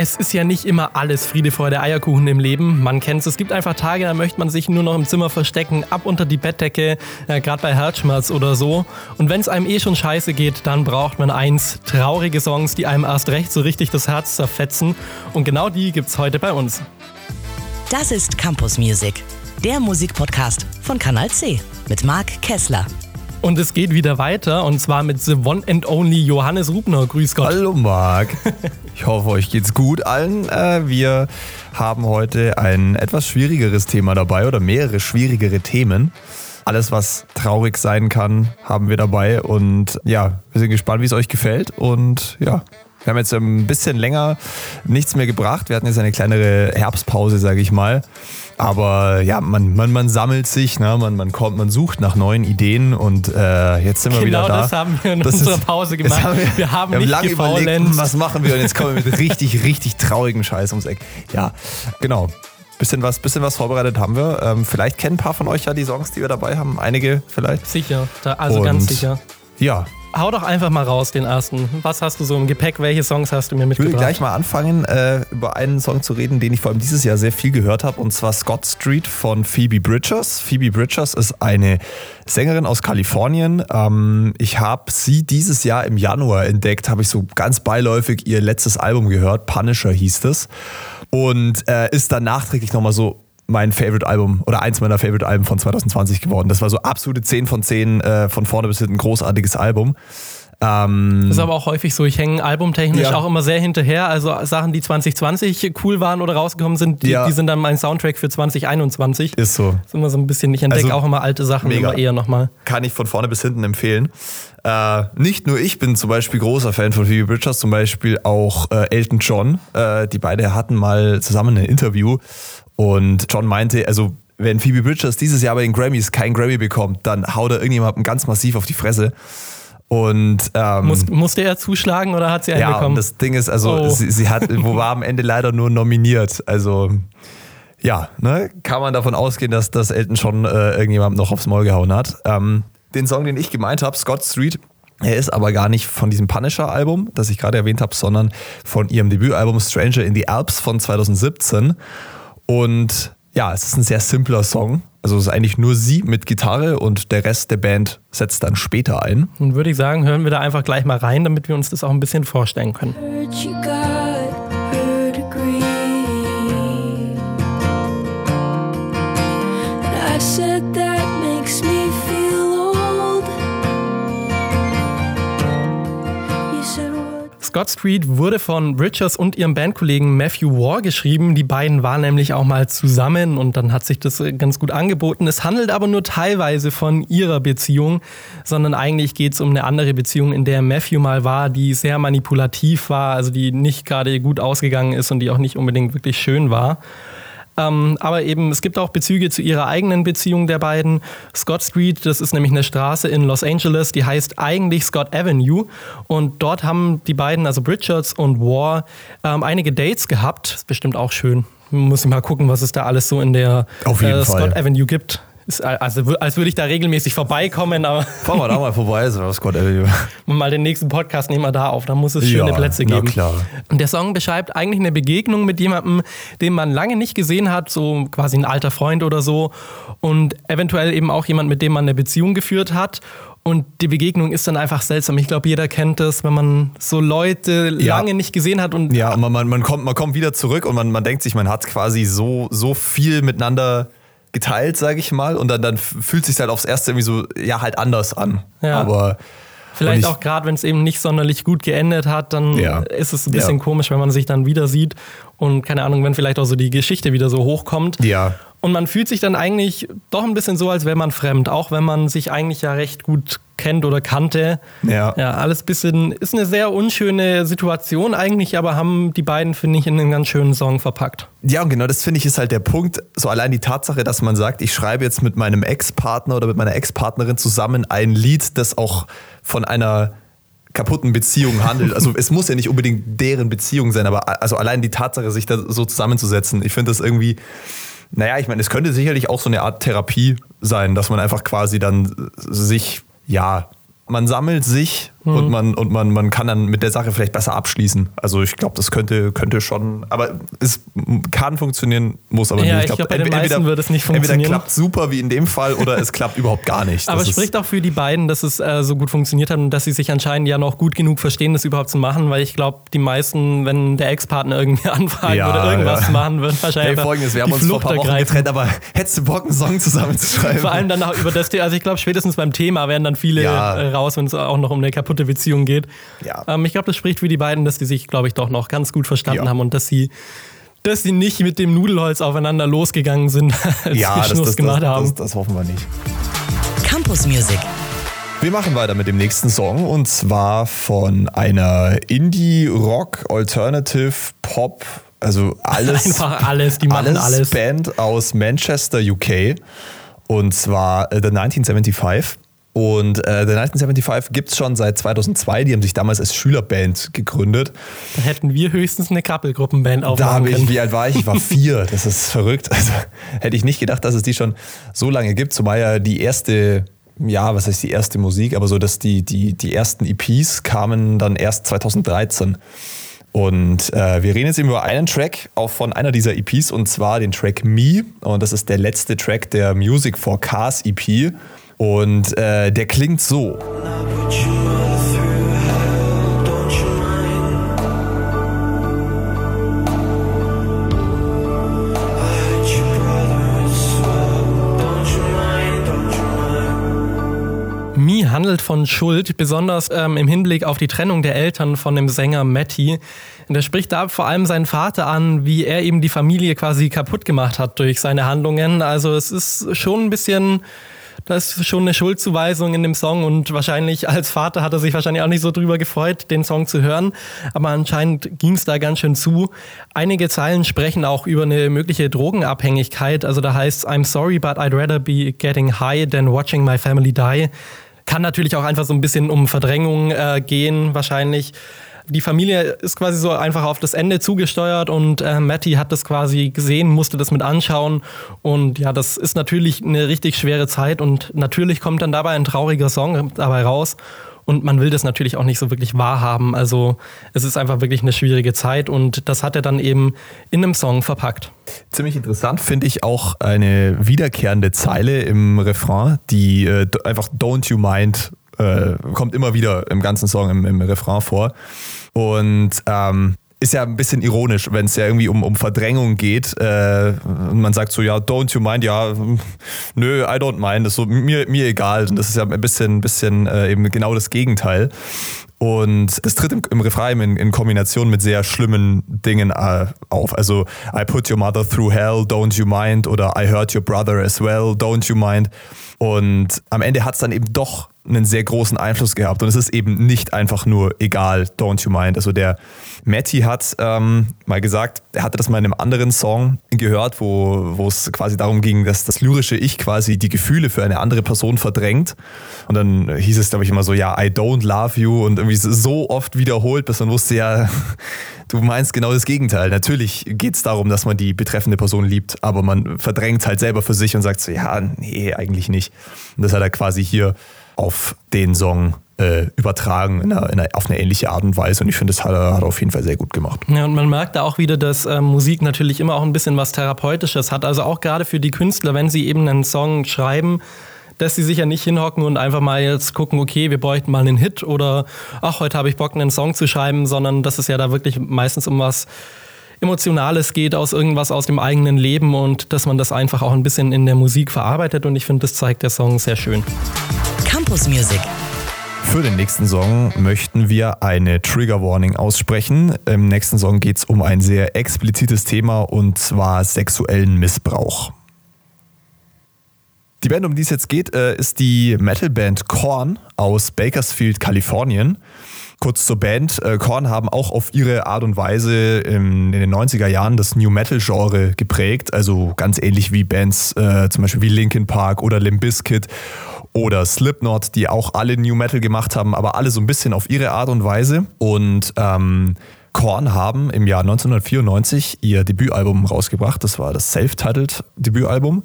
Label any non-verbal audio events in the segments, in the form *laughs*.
Es ist ja nicht immer alles Friede, Freude, Eierkuchen im Leben. Man kennt es. Es gibt einfach Tage, da möchte man sich nur noch im Zimmer verstecken, ab unter die Bettdecke, äh, gerade bei Herzschmerz oder so. Und wenn es einem eh schon scheiße geht, dann braucht man eins, traurige Songs, die einem erst recht so richtig das Herz zerfetzen. Und genau die gibt's heute bei uns. Das ist Campus Music, der Musikpodcast von Kanal C mit Marc Kessler. Und es geht wieder weiter und zwar mit The One and Only Johannes Rubner. Grüß Gott. Hallo Marc. Ich hoffe, euch geht's gut allen. Äh, wir haben heute ein etwas schwierigeres Thema dabei oder mehrere schwierigere Themen. Alles, was traurig sein kann, haben wir dabei. Und ja, wir sind gespannt, wie es euch gefällt. Und ja, wir haben jetzt ein bisschen länger nichts mehr gebracht. Wir hatten jetzt eine kleinere Herbstpause, sage ich mal. Aber ja, man, man, man sammelt sich, ne? man, man kommt, man sucht nach neuen Ideen und äh, jetzt sind wir genau wieder da. Genau das haben wir in das unserer ist, Pause gemacht. Haben wir, wir, haben, wir nicht lange überlegt, was machen wir und jetzt kommen wir mit richtig, richtig traurigem Scheiß ums Eck. Ja, genau. Bisschen was, bisschen was vorbereitet haben wir. Ähm, vielleicht kennen ein paar von euch ja die Songs, die wir dabei haben. Einige vielleicht. Sicher, also und ganz sicher. Ja, hau doch einfach mal raus, den ersten. Was hast du so im Gepäck? Welche Songs hast du mir mitgebracht? Ich würde gleich mal anfangen, äh, über einen Song zu reden, den ich vor allem dieses Jahr sehr viel gehört habe, und zwar Scott Street von Phoebe Bridgers. Phoebe Bridgers ist eine Sängerin aus Kalifornien. Ähm, ich habe sie dieses Jahr im Januar entdeckt, habe ich so ganz beiläufig ihr letztes Album gehört, Punisher hieß es. Und äh, ist dann nachträglich nochmal so mein Favorite-Album oder eins meiner Favorite-Alben von 2020 geworden. Das war so absolute 10 von 10 äh, von vorne bis hinten ein großartiges Album. Ähm, das ist aber auch häufig so. Ich hänge albumtechnisch ja. auch immer sehr hinterher. Also Sachen, die 2020 cool waren oder rausgekommen sind, die, ja. die sind dann mein Soundtrack für 2021. Ist so. Das ist immer so ein bisschen, ich entdecke also, auch immer alte Sachen mega. immer eher nochmal. Kann ich von vorne bis hinten empfehlen. Äh, nicht nur ich bin zum Beispiel großer Fan von Phoebe Bridgers, zum Beispiel auch äh, Elton John. Äh, die beiden hatten mal zusammen ein Interview und John meinte, also wenn Phoebe Bridgers dieses Jahr bei den Grammys keinen Grammy bekommt, dann haut er irgendjemandem ganz massiv auf die Fresse. Und ähm, Muss, musste er zuschlagen oder hat sie einen ja, bekommen? Ja, das Ding ist, also oh. sie, sie hat, wo war am Ende leider nur nominiert. Also ja, ne, kann man davon ausgehen, dass das Elton schon äh, irgendjemand noch aufs Maul gehauen hat. Ähm, den Song, den ich gemeint habe, Scott Street, er ist aber gar nicht von diesem Punisher-Album, das ich gerade erwähnt habe, sondern von ihrem Debütalbum Stranger in the Alps von 2017. Und ja, es ist ein sehr simpler Song. Also es ist eigentlich nur sie mit Gitarre und der Rest der Band setzt dann später ein. Dann würde ich sagen, hören wir da einfach gleich mal rein, damit wir uns das auch ein bisschen vorstellen können. Scott Street wurde von Richards und ihrem Bandkollegen Matthew War geschrieben. Die beiden waren nämlich auch mal zusammen und dann hat sich das ganz gut angeboten. Es handelt aber nur teilweise von ihrer Beziehung, sondern eigentlich geht es um eine andere Beziehung, in der Matthew mal war, die sehr manipulativ war, also die nicht gerade gut ausgegangen ist und die auch nicht unbedingt wirklich schön war. Ähm, aber eben, es gibt auch Bezüge zu ihrer eigenen Beziehung der beiden. Scott Street, das ist nämlich eine Straße in Los Angeles, die heißt eigentlich Scott Avenue. Und dort haben die beiden, also Bridgers und War, ähm, einige Dates gehabt. Ist bestimmt auch schön. Muss ich mal gucken, was es da alles so in der äh, Scott Avenue gibt. Ist also als würde ich da regelmäßig vorbeikommen, aber. Fahren wir da mal vorbei, so was Gott *laughs* Mal den nächsten Podcast nehmen wir da auf, da muss es schöne ja, Plätze geben. Na klar. Und der Song beschreibt eigentlich eine Begegnung mit jemandem, den man lange nicht gesehen hat, so quasi ein alter Freund oder so. Und eventuell eben auch jemand, mit dem man eine Beziehung geführt hat. Und die Begegnung ist dann einfach seltsam. Ich glaube, jeder kennt das, wenn man so Leute ja. lange nicht gesehen hat und. Ja, man, man, man, kommt, man kommt wieder zurück und man, man denkt sich, man hat quasi so, so viel miteinander geteilt, sage ich mal. Und dann, dann fühlt sich halt aufs Erste irgendwie so, ja, halt anders an. Ja. Aber. Vielleicht auch gerade, wenn es eben nicht sonderlich gut geendet hat, dann ja. ist es ein bisschen ja. komisch, wenn man sich dann wieder sieht und keine Ahnung, wenn vielleicht auch so die Geschichte wieder so hochkommt. Ja. Und man fühlt sich dann eigentlich doch ein bisschen so, als wäre man fremd, auch wenn man sich eigentlich ja recht gut kennt oder kannte. Ja. Ja, alles bisschen, ist eine sehr unschöne Situation eigentlich, aber haben die beiden, finde ich, in einen ganz schönen Song verpackt. Ja, und genau das finde ich ist halt der Punkt. So allein die Tatsache, dass man sagt, ich schreibe jetzt mit meinem Ex-Partner oder mit meiner Ex-Partnerin zusammen ein Lied, das auch von einer kaputten Beziehung handelt. Also es muss ja nicht unbedingt deren Beziehung sein, aber also allein die Tatsache, sich da so zusammenzusetzen, ich finde das irgendwie naja, ich meine, es könnte sicherlich auch so eine Art Therapie sein, dass man einfach quasi dann sich, ja, man sammelt sich mhm. und, man, und man, man kann dann mit der Sache vielleicht besser abschließen. Also ich glaube, das könnte, könnte schon, aber es kann funktionieren, muss aber ja, nicht. Ich glaube, glaub, bei den entweder, wird es nicht funktionieren. Entweder klappt super wie in dem Fall oder es klappt überhaupt gar nicht. aber es spricht auch für die beiden, dass es äh, so gut funktioniert hat und dass sie sich anscheinend ja noch gut genug verstehen, das überhaupt zu machen, weil ich glaube, die meisten, wenn der Ex-Partner irgendwie *laughs* anfragen ja, oder irgendwas ja. machen, würden wahrscheinlich. Hey, folgendes, wir haben uns Flucht vor ein paar Wochen ergreifen. getrennt, aber hättest du Bock, einen Song zusammenzuschreiben? Vor allem dann auch über das Thema, also ich glaube, spätestens beim Thema werden dann viele ja. Äh, raus, wenn es auch noch um eine kaputte Beziehung geht. Ja. Ähm, ich glaube, das spricht für die beiden, dass die sich, glaube ich, doch noch ganz gut verstanden ja. haben und dass sie dass sie nicht mit dem Nudelholz aufeinander losgegangen sind, *laughs* als ja, sie Schluss das, das, gemacht das, haben. Das, das hoffen wir nicht. Campus Music. Wir machen weiter mit dem nächsten Song und zwar von einer Indie-Rock, Alternative, Pop, also alles. *laughs* Einfach alles, die machen alles. alles. Band aus Manchester, UK. Und zwar äh, The 1975. Und äh, The 1975 gibt es schon seit 2002. Die haben sich damals als Schülerband gegründet. Da hätten wir höchstens eine Couple-Gruppenband aufmachen da ich, Wie alt war ich? Ich war *laughs* vier. Das ist verrückt. Also hätte ich nicht gedacht, dass es die schon so lange gibt. Zumal ja die erste ja, was heißt die erste Musik, aber so, dass die, die, die ersten EPs kamen dann erst 2013. Und äh, wir reden jetzt eben über einen Track auch von einer dieser EPs und zwar den Track Me. Und das ist der letzte Track der Music for Cars EP. Und äh, der klingt so. Me handelt von Schuld, besonders ähm, im Hinblick auf die Trennung der Eltern von dem Sänger Matty. Und er spricht da vor allem seinen Vater an, wie er eben die Familie quasi kaputt gemacht hat durch seine Handlungen. Also es ist schon ein bisschen das ist schon eine Schuldzuweisung in dem Song und wahrscheinlich als Vater hat er sich wahrscheinlich auch nicht so drüber gefreut, den Song zu hören. Aber anscheinend ging es da ganz schön zu. Einige Zeilen sprechen auch über eine mögliche Drogenabhängigkeit. Also da heißt I'm sorry, but I'd rather be getting high than watching my family die. Kann natürlich auch einfach so ein bisschen um Verdrängung äh, gehen, wahrscheinlich. Die Familie ist quasi so einfach auf das Ende zugesteuert und äh, Matty hat das quasi gesehen, musste das mit anschauen. Und ja, das ist natürlich eine richtig schwere Zeit und natürlich kommt dann dabei ein trauriger Song dabei raus. Und man will das natürlich auch nicht so wirklich wahrhaben. Also es ist einfach wirklich eine schwierige Zeit und das hat er dann eben in einem Song verpackt. Ziemlich interessant finde ich auch eine wiederkehrende Zeile im Refrain, die äh, einfach Don't You Mind äh, kommt immer wieder im ganzen Song im, im Refrain vor. Und ähm, ist ja ein bisschen ironisch, wenn es ja irgendwie um, um Verdrängung geht. Äh, man sagt so, ja, don't you mind, ja, *laughs* nö, I don't mind, das ist so mir, mir egal. Und das ist ja ein bisschen, bisschen äh, eben genau das Gegenteil. Und das tritt im, im Refrain in, in, Kombination mit sehr schlimmen Dingen äh, auf. Also, I put your mother through hell, don't you mind? Oder I hurt your brother as well, don't you mind? Und am Ende hat es dann eben doch einen sehr großen Einfluss gehabt. Und es ist eben nicht einfach nur egal, don't you mind. Also der Matty hat ähm, mal gesagt, er hatte das mal in einem anderen Song gehört, wo, es quasi darum ging, dass das lyrische Ich quasi die Gefühle für eine andere Person verdrängt. Und dann hieß es, glaube ich, immer so, ja, I don't love you und irgendwie so oft wiederholt, bis man wusste, ja, *laughs* du meinst genau das Gegenteil. Natürlich geht es darum, dass man die betreffende Person liebt, aber man verdrängt halt selber für sich und sagt so, ja, nee, eigentlich nicht. Und das hat er quasi hier auf den Song äh, übertragen in einer, in einer, auf eine ähnliche Art und Weise. Und ich finde, das hat er, auf jeden Fall sehr gut gemacht. Ja, und man merkt da auch wieder, dass äh, Musik natürlich immer auch ein bisschen was Therapeutisches hat. Also auch gerade für die Künstler, wenn sie eben einen Song schreiben, dass sie sich ja nicht hinhocken und einfach mal jetzt gucken, okay, wir bräuchten mal einen Hit oder ach, heute habe ich Bock, einen Song zu schreiben, sondern dass es ja da wirklich meistens um was Emotionales geht, aus irgendwas aus dem eigenen Leben und dass man das einfach auch ein bisschen in der Musik verarbeitet und ich finde, das zeigt der Song sehr schön. Campus Music. Für den nächsten Song möchten wir eine Trigger Warning aussprechen. Im nächsten Song geht es um ein sehr explizites Thema und zwar sexuellen Missbrauch. Die Band, um die es jetzt geht, äh, ist die Metalband Korn aus Bakersfield, Kalifornien. Kurz zur Band. Äh, Korn haben auch auf ihre Art und Weise in den 90er Jahren das New Metal Genre geprägt. Also ganz ähnlich wie Bands äh, zum Beispiel wie Linkin Park oder Limp Bizkit oder Slipknot, die auch alle New Metal gemacht haben, aber alle so ein bisschen auf ihre Art und Weise. Und ähm, Korn haben im Jahr 1994 ihr Debütalbum rausgebracht. Das war das Self-Titled Debütalbum.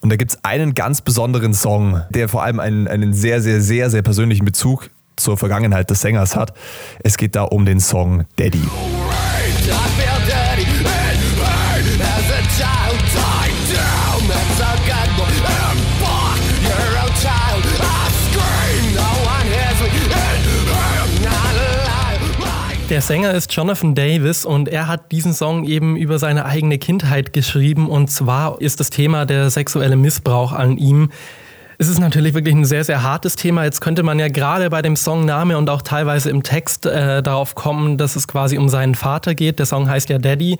Und da gibt es einen ganz besonderen Song, der vor allem einen, einen sehr, sehr, sehr, sehr persönlichen Bezug zur Vergangenheit des Sängers hat. Es geht da um den Song Daddy. Der Sänger ist Jonathan Davis und er hat diesen Song eben über seine eigene Kindheit geschrieben und zwar ist das Thema der sexuelle Missbrauch an ihm. Es ist natürlich wirklich ein sehr, sehr hartes Thema. Jetzt könnte man ja gerade bei dem Songname und auch teilweise im Text äh, darauf kommen, dass es quasi um seinen Vater geht. Der Song heißt ja Daddy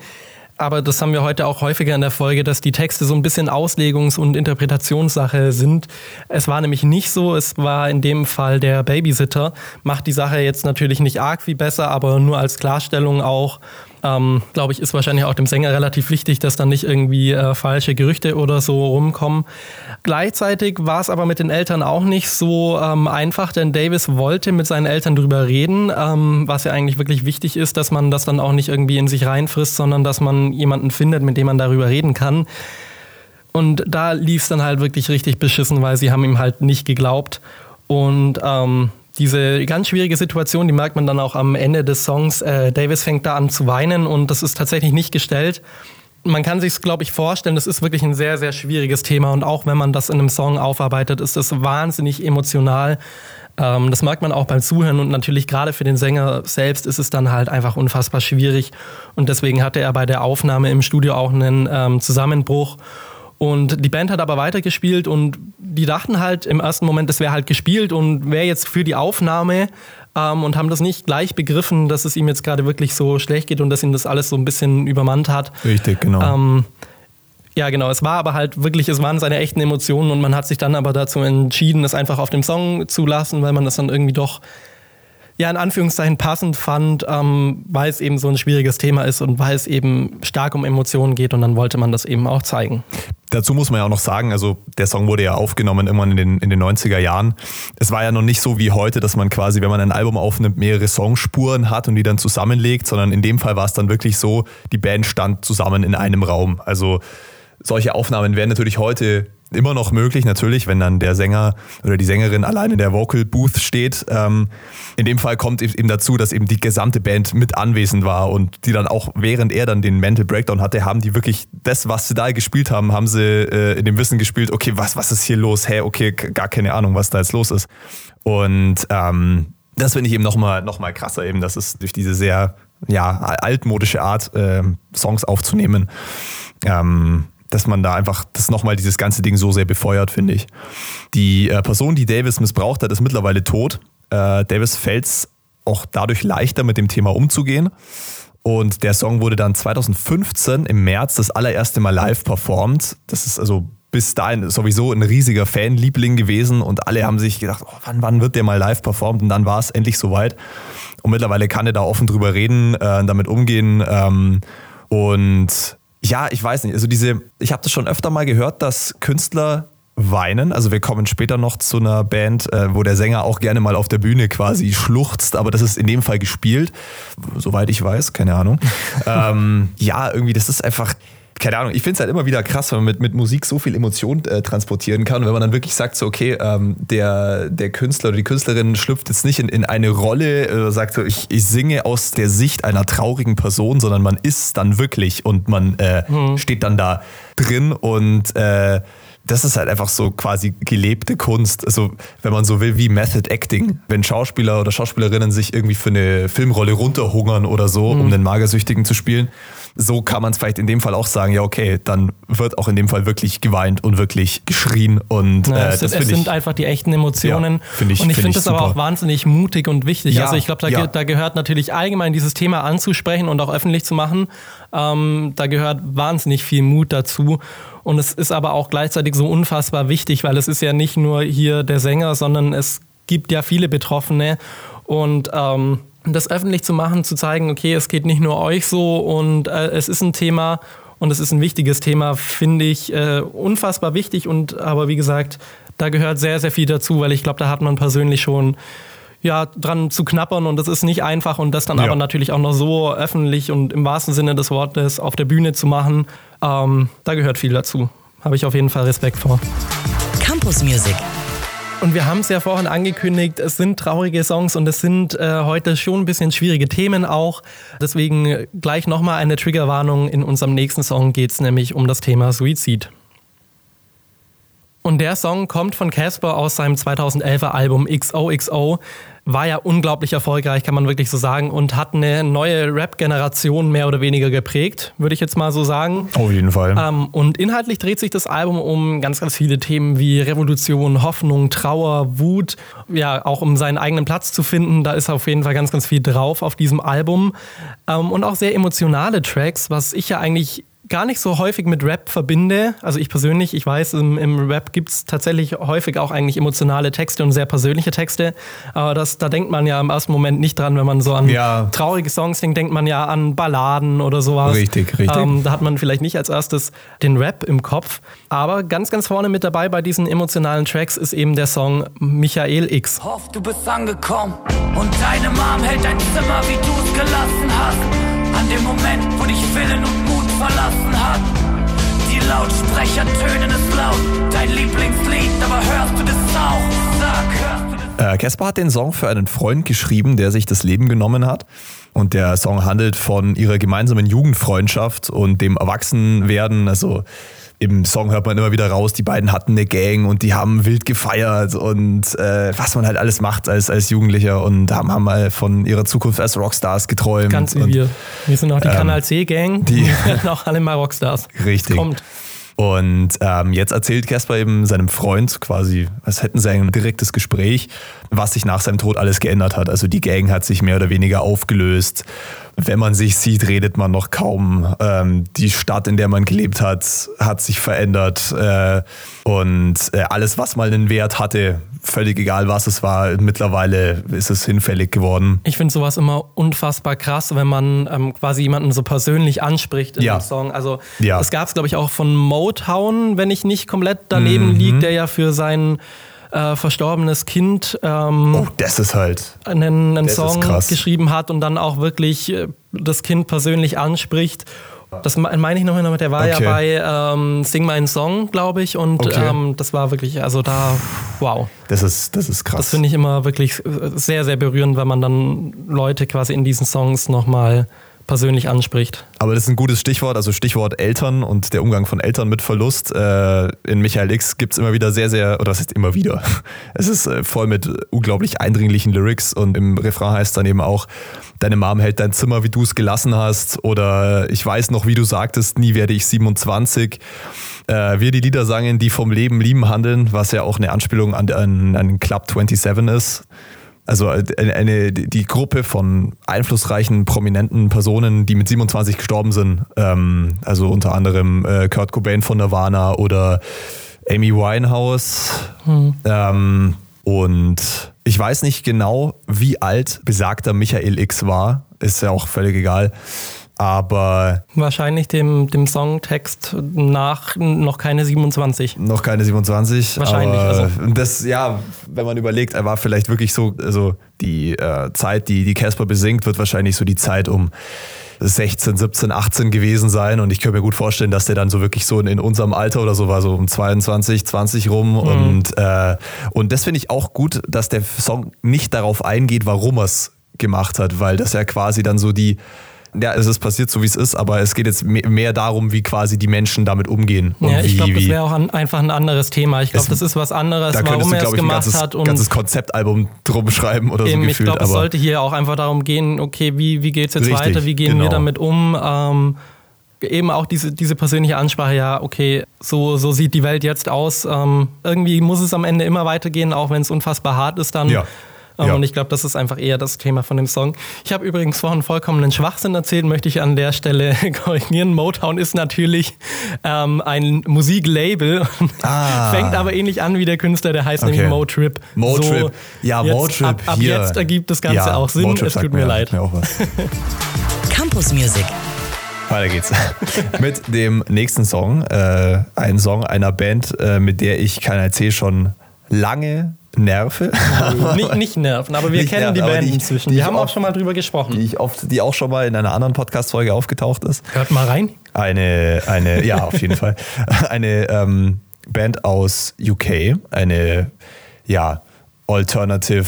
aber das haben wir heute auch häufiger in der Folge, dass die Texte so ein bisschen Auslegungs- und Interpretationssache sind. Es war nämlich nicht so, es war in dem Fall der Babysitter. Macht die Sache jetzt natürlich nicht arg viel besser, aber nur als Klarstellung auch, ähm, glaube ich, ist wahrscheinlich auch dem Sänger relativ wichtig, dass dann nicht irgendwie äh, falsche Gerüchte oder so rumkommen. Gleichzeitig war es aber mit den Eltern auch nicht so ähm, einfach, denn Davis wollte mit seinen Eltern drüber reden, ähm, was ja eigentlich wirklich wichtig ist, dass man das dann auch nicht irgendwie in sich reinfrisst, sondern dass man jemanden findet, mit dem man darüber reden kann. Und da lief es dann halt wirklich richtig beschissen, weil sie haben ihm halt nicht geglaubt. Und ähm, diese ganz schwierige Situation, die merkt man dann auch am Ende des Songs. Äh, Davis fängt da an zu weinen und das ist tatsächlich nicht gestellt. Man kann sich glaube ich, vorstellen, das ist wirklich ein sehr, sehr schwieriges Thema und auch wenn man das in einem Song aufarbeitet, ist das wahnsinnig emotional. Ähm, das merkt man auch beim Zuhören und natürlich gerade für den Sänger selbst ist es dann halt einfach unfassbar schwierig und deswegen hatte er bei der Aufnahme im Studio auch einen ähm, Zusammenbruch und die Band hat aber weitergespielt und die dachten halt im ersten Moment, das wäre halt gespielt und wäre jetzt für die Aufnahme ähm, und haben das nicht gleich begriffen, dass es ihm jetzt gerade wirklich so schlecht geht und dass ihn das alles so ein bisschen übermannt hat. Richtig, genau. Ähm, ja, genau. Es war aber halt wirklich, es waren seine echten Emotionen und man hat sich dann aber dazu entschieden, das einfach auf dem Song zu lassen, weil man das dann irgendwie doch ja in Anführungszeichen passend fand, ähm, weil es eben so ein schwieriges Thema ist und weil es eben stark um Emotionen geht und dann wollte man das eben auch zeigen. Dazu muss man ja auch noch sagen, also der Song wurde ja aufgenommen irgendwann in den, in den 90er Jahren. Es war ja noch nicht so wie heute, dass man quasi, wenn man ein Album aufnimmt, mehrere Songspuren hat und die dann zusammenlegt, sondern in dem Fall war es dann wirklich so, die Band stand zusammen in einem Raum. Also solche Aufnahmen wären natürlich heute immer noch möglich, natürlich, wenn dann der Sänger oder die Sängerin allein in der Vocal Booth steht. Ähm, in dem Fall kommt eben dazu, dass eben die gesamte Band mit anwesend war und die dann auch, während er dann den Mental Breakdown hatte, haben die wirklich das, was sie da gespielt haben, haben sie äh, in dem Wissen gespielt, okay, was, was ist hier los? Hä, hey, okay, gar keine Ahnung, was da jetzt los ist. Und ähm, das finde ich eben nochmal noch mal krasser, eben, dass es durch diese sehr ja, altmodische Art, äh, Songs aufzunehmen, ähm, dass man da einfach das nochmal dieses ganze Ding so sehr befeuert, finde ich. Die äh, Person, die Davis missbraucht hat, ist mittlerweile tot. Äh, Davis fällt es auch dadurch leichter, mit dem Thema umzugehen. Und der Song wurde dann 2015 im März das allererste Mal live performt. Das ist also bis dahin sowieso ein riesiger Fanliebling gewesen und alle haben sich gedacht, oh, wann, wann wird der mal live performt? Und dann war es endlich soweit. Und mittlerweile kann er da offen drüber reden, äh, damit umgehen. Ähm, und ja, ich weiß nicht. Also diese, ich habe das schon öfter mal gehört, dass Künstler weinen. Also wir kommen später noch zu einer Band, äh, wo der Sänger auch gerne mal auf der Bühne quasi schluchzt, aber das ist in dem Fall gespielt, soweit ich weiß, keine Ahnung. *laughs* ähm, ja, irgendwie, das ist einfach, keine Ahnung, ich finde es halt immer wieder krass, wenn man mit, mit Musik so viel Emotion äh, transportieren kann. Und wenn man dann wirklich sagt, so, okay, ähm, der, der Künstler oder die Künstlerin schlüpft jetzt nicht in, in eine Rolle, äh, sagt so, ich, ich singe aus der Sicht einer traurigen Person, sondern man ist dann wirklich und man äh, mhm. steht dann da drin und äh, das ist halt einfach so quasi gelebte Kunst. Also, wenn man so will, wie Method Acting. Wenn Schauspieler oder Schauspielerinnen sich irgendwie für eine Filmrolle runterhungern oder so, mhm. um den Magersüchtigen zu spielen so kann man es vielleicht in dem Fall auch sagen, ja, okay, dann wird auch in dem Fall wirklich geweint und wirklich geschrien. Und ja, äh, es, das es sind ich, einfach die echten Emotionen. Ja, ich, und ich finde find das super. aber auch wahnsinnig mutig und wichtig. Ja, also ich glaube, da, ja. da, gehört natürlich allgemein dieses Thema anzusprechen und auch öffentlich zu machen. Ähm, da gehört wahnsinnig viel Mut dazu. Und es ist aber auch gleichzeitig so unfassbar wichtig, weil es ist ja nicht nur hier der Sänger, sondern es gibt ja viele Betroffene. Und ähm, das öffentlich zu machen, zu zeigen, okay, es geht nicht nur euch so und äh, es ist ein Thema und es ist ein wichtiges Thema, finde ich äh, unfassbar wichtig und aber wie gesagt, da gehört sehr, sehr viel dazu, weil ich glaube, da hat man persönlich schon ja, dran zu knappern und das ist nicht einfach und das dann ja. aber natürlich auch noch so öffentlich und im wahrsten Sinne des Wortes auf der Bühne zu machen, ähm, da gehört viel dazu. Habe ich auf jeden Fall Respekt vor. Campus Music Und wir haben es ja vorhin angekündigt, es sind traurige Songs und es sind äh, heute schon ein bisschen schwierige Themen auch. Deswegen gleich nochmal eine Triggerwarnung. In unserem nächsten Song geht es nämlich um das Thema Suizid. Und der Song kommt von Casper aus seinem 2011er Album XOXO war ja unglaublich erfolgreich, kann man wirklich so sagen, und hat eine neue Rap-Generation mehr oder weniger geprägt, würde ich jetzt mal so sagen. Auf jeden Fall. Ähm, und inhaltlich dreht sich das Album um ganz, ganz viele Themen wie Revolution, Hoffnung, Trauer, Wut, ja, auch um seinen eigenen Platz zu finden. Da ist auf jeden Fall ganz, ganz viel drauf auf diesem Album. Ähm, und auch sehr emotionale Tracks, was ich ja eigentlich gar nicht so häufig mit Rap verbinde. Also ich persönlich, ich weiß, im, im Rap gibt es tatsächlich häufig auch eigentlich emotionale Texte und sehr persönliche Texte. Aber das, da denkt man ja im ersten Moment nicht dran, wenn man so an ja. traurige Songs denkt, denkt man ja an Balladen oder sowas. Richtig, richtig. Ähm, da hat man vielleicht nicht als erstes den Rap im Kopf. Aber ganz, ganz vorne mit dabei bei diesen emotionalen Tracks ist eben der Song Michael X. Hoff, du bist angekommen und deine Mom hält dein Zimmer, wie du es gelassen hast. An dem Moment, wo dich Willen und verlassen hat. Die Lautsprecher tönen es laut, dein Lieblingslied, aber hörst du das auch? Sag? Äh, Caspar hat den Song für einen Freund geschrieben, der sich das Leben genommen hat. Und der Song handelt von ihrer gemeinsamen Jugendfreundschaft und dem Erwachsenwerden. Also im Song hört man immer wieder raus, die beiden hatten eine Gang und die haben wild gefeiert und äh, was man halt alles macht als, als Jugendlicher und haben, haben mal von ihrer Zukunft als Rockstars geträumt. Ganz wie und, wir. Wir sind auch die ähm, Kanal C-Gang, die *laughs* werden auch alle mal Rockstars. Richtig. kommt. Und ähm, jetzt erzählt Casper eben seinem Freund quasi, als hätten sie ein direktes Gespräch, was sich nach seinem Tod alles geändert hat. Also die Gang hat sich mehr oder weniger aufgelöst. Wenn man sich sieht, redet man noch kaum. Ähm, die Stadt, in der man gelebt hat, hat sich verändert. Äh, und äh, alles, was mal einen Wert hatte, völlig egal, was es war, mittlerweile ist es hinfällig geworden. Ich finde sowas immer unfassbar krass, wenn man ähm, quasi jemanden so persönlich anspricht in ja. einem Song. Also ja. das gab es, glaube ich, auch von Motown, wenn ich nicht komplett daneben mhm. liege, der ja für seinen äh, verstorbenes Kind ähm, oh, das ist halt einen, einen Song geschrieben hat und dann auch wirklich äh, das Kind persönlich anspricht. Das meine ich nochmal, der war okay. ja bei ähm, Sing My Song, glaube ich, und okay. ähm, das war wirklich, also da, wow. Das ist, das ist krass. Das finde ich immer wirklich sehr, sehr berührend, wenn man dann Leute quasi in diesen Songs nochmal persönlich anspricht. Aber das ist ein gutes Stichwort, also Stichwort Eltern und der Umgang von Eltern mit Verlust. Äh, in Michael X gibt es immer wieder sehr, sehr, oder das heißt immer wieder, *laughs* es ist äh, voll mit unglaublich eindringlichen Lyrics und im Refrain heißt dann eben auch, deine Mom hält dein Zimmer, wie du es gelassen hast oder ich weiß noch, wie du sagtest, nie werde ich 27. Äh, wir die Lieder sangen, die vom Leben lieben handeln, was ja auch eine Anspielung an, an, an Club 27 ist. Also äh, eine, eine, die Gruppe von einflussreichen, prominenten Personen, die mit 27 gestorben sind. Ähm, also unter anderem äh, Kurt Cobain von Nirvana oder Amy Winehouse. Hm. Ähm, und ich weiß nicht genau, wie alt besagter Michael X war. Ist ja auch völlig egal aber. Wahrscheinlich dem, dem Songtext nach noch keine 27. Noch keine 27. Wahrscheinlich. also. Das, ja, wenn man überlegt, er war vielleicht wirklich so, also die äh, Zeit, die die Casper besingt, wird wahrscheinlich so die Zeit um 16, 17, 18 gewesen sein. Und ich könnte mir gut vorstellen, dass der dann so wirklich so in, in unserem Alter oder so war, so um 22, 20 rum. Mhm. Und, äh, und das finde ich auch gut, dass der Song nicht darauf eingeht, warum er es gemacht hat, weil das ja quasi dann so die ja, es ist passiert so, wie es ist, aber es geht jetzt mehr darum, wie quasi die Menschen damit umgehen. Ja, ich glaube, das wäre auch ein, einfach ein anderes Thema. Ich glaube, das ist was anderes, da warum er es gemacht ganzes, hat. Und ganzes Konzeptalbum drum schreiben oder eben, so gefühlt. Ich glaube, es sollte hier auch einfach darum gehen, okay, wie, wie geht es jetzt Richtig, weiter, wie gehen genau. wir damit um? Ähm, eben auch diese, diese persönliche Ansprache, ja, okay, so, so sieht die Welt jetzt aus. Ähm, irgendwie muss es am Ende immer weitergehen, auch wenn es unfassbar hart ist dann. Ja. Ähm, ja. Und ich glaube, das ist einfach eher das Thema von dem Song. Ich habe übrigens vorhin vollkommenen Schwachsinn erzählt, möchte ich an der Stelle *laughs* korrigieren. Motown ist natürlich ähm, ein Musiklabel, *laughs* ah. fängt aber ähnlich an wie der Künstler, der heißt okay. nämlich Motrip. Motrip, so, ja, Motrip. Ab, ab jetzt ergibt das Ganze ja, auch Sinn. Motrip es tut mir, mir leid. Mir *laughs* Campus Music. Weiter geht's. mit dem nächsten Song. Äh, ein Song einer Band, äh, mit der ich Kanal C schon lange Nerve. *laughs* nicht, nicht nerven, aber wir kennen nerven, die Band die, inzwischen. Die, die haben auch schon mal drüber gesprochen. Die, ich oft, die auch schon mal in einer anderen Podcast-Folge aufgetaucht ist. Hört mal rein. Eine, eine ja, auf jeden Fall. *laughs* Eine ähm, Band aus UK. Eine ja, Alternative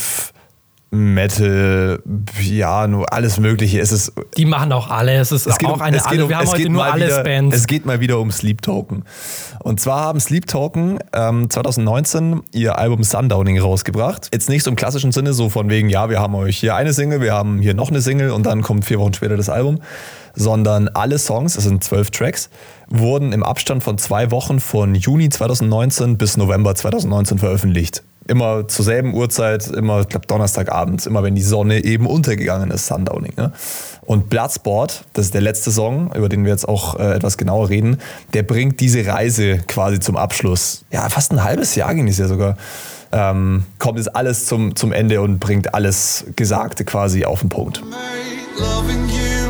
Metal, Piano, alles Mögliche. Es ist, Die machen auch alles. Es ist es geht auch um, eine es geht alle. um, Wir haben es heute geht nur alles wieder, Bands. Es geht mal wieder um Sleep Token. Und zwar haben Sleep Token ähm, 2019 ihr Album Sundowning rausgebracht. Jetzt nicht so im klassischen Sinne, so von wegen, ja, wir haben euch hier eine Single, wir haben hier noch eine Single und dann kommt vier Wochen später das Album. Sondern alle Songs, es sind zwölf Tracks, wurden im Abstand von zwei Wochen von Juni 2019 bis November 2019 veröffentlicht. Immer zur selben Uhrzeit, immer, ich glaube, Donnerstagabend, immer wenn die Sonne eben untergegangen ist, Sundowning. Ne? Und Bloodsport, das ist der letzte Song, über den wir jetzt auch äh, etwas genauer reden, der bringt diese Reise quasi zum Abschluss. Ja, fast ein halbes Jahr ging es ja sogar. Ähm, kommt jetzt alles zum, zum Ende und bringt alles Gesagte quasi auf den Punkt. made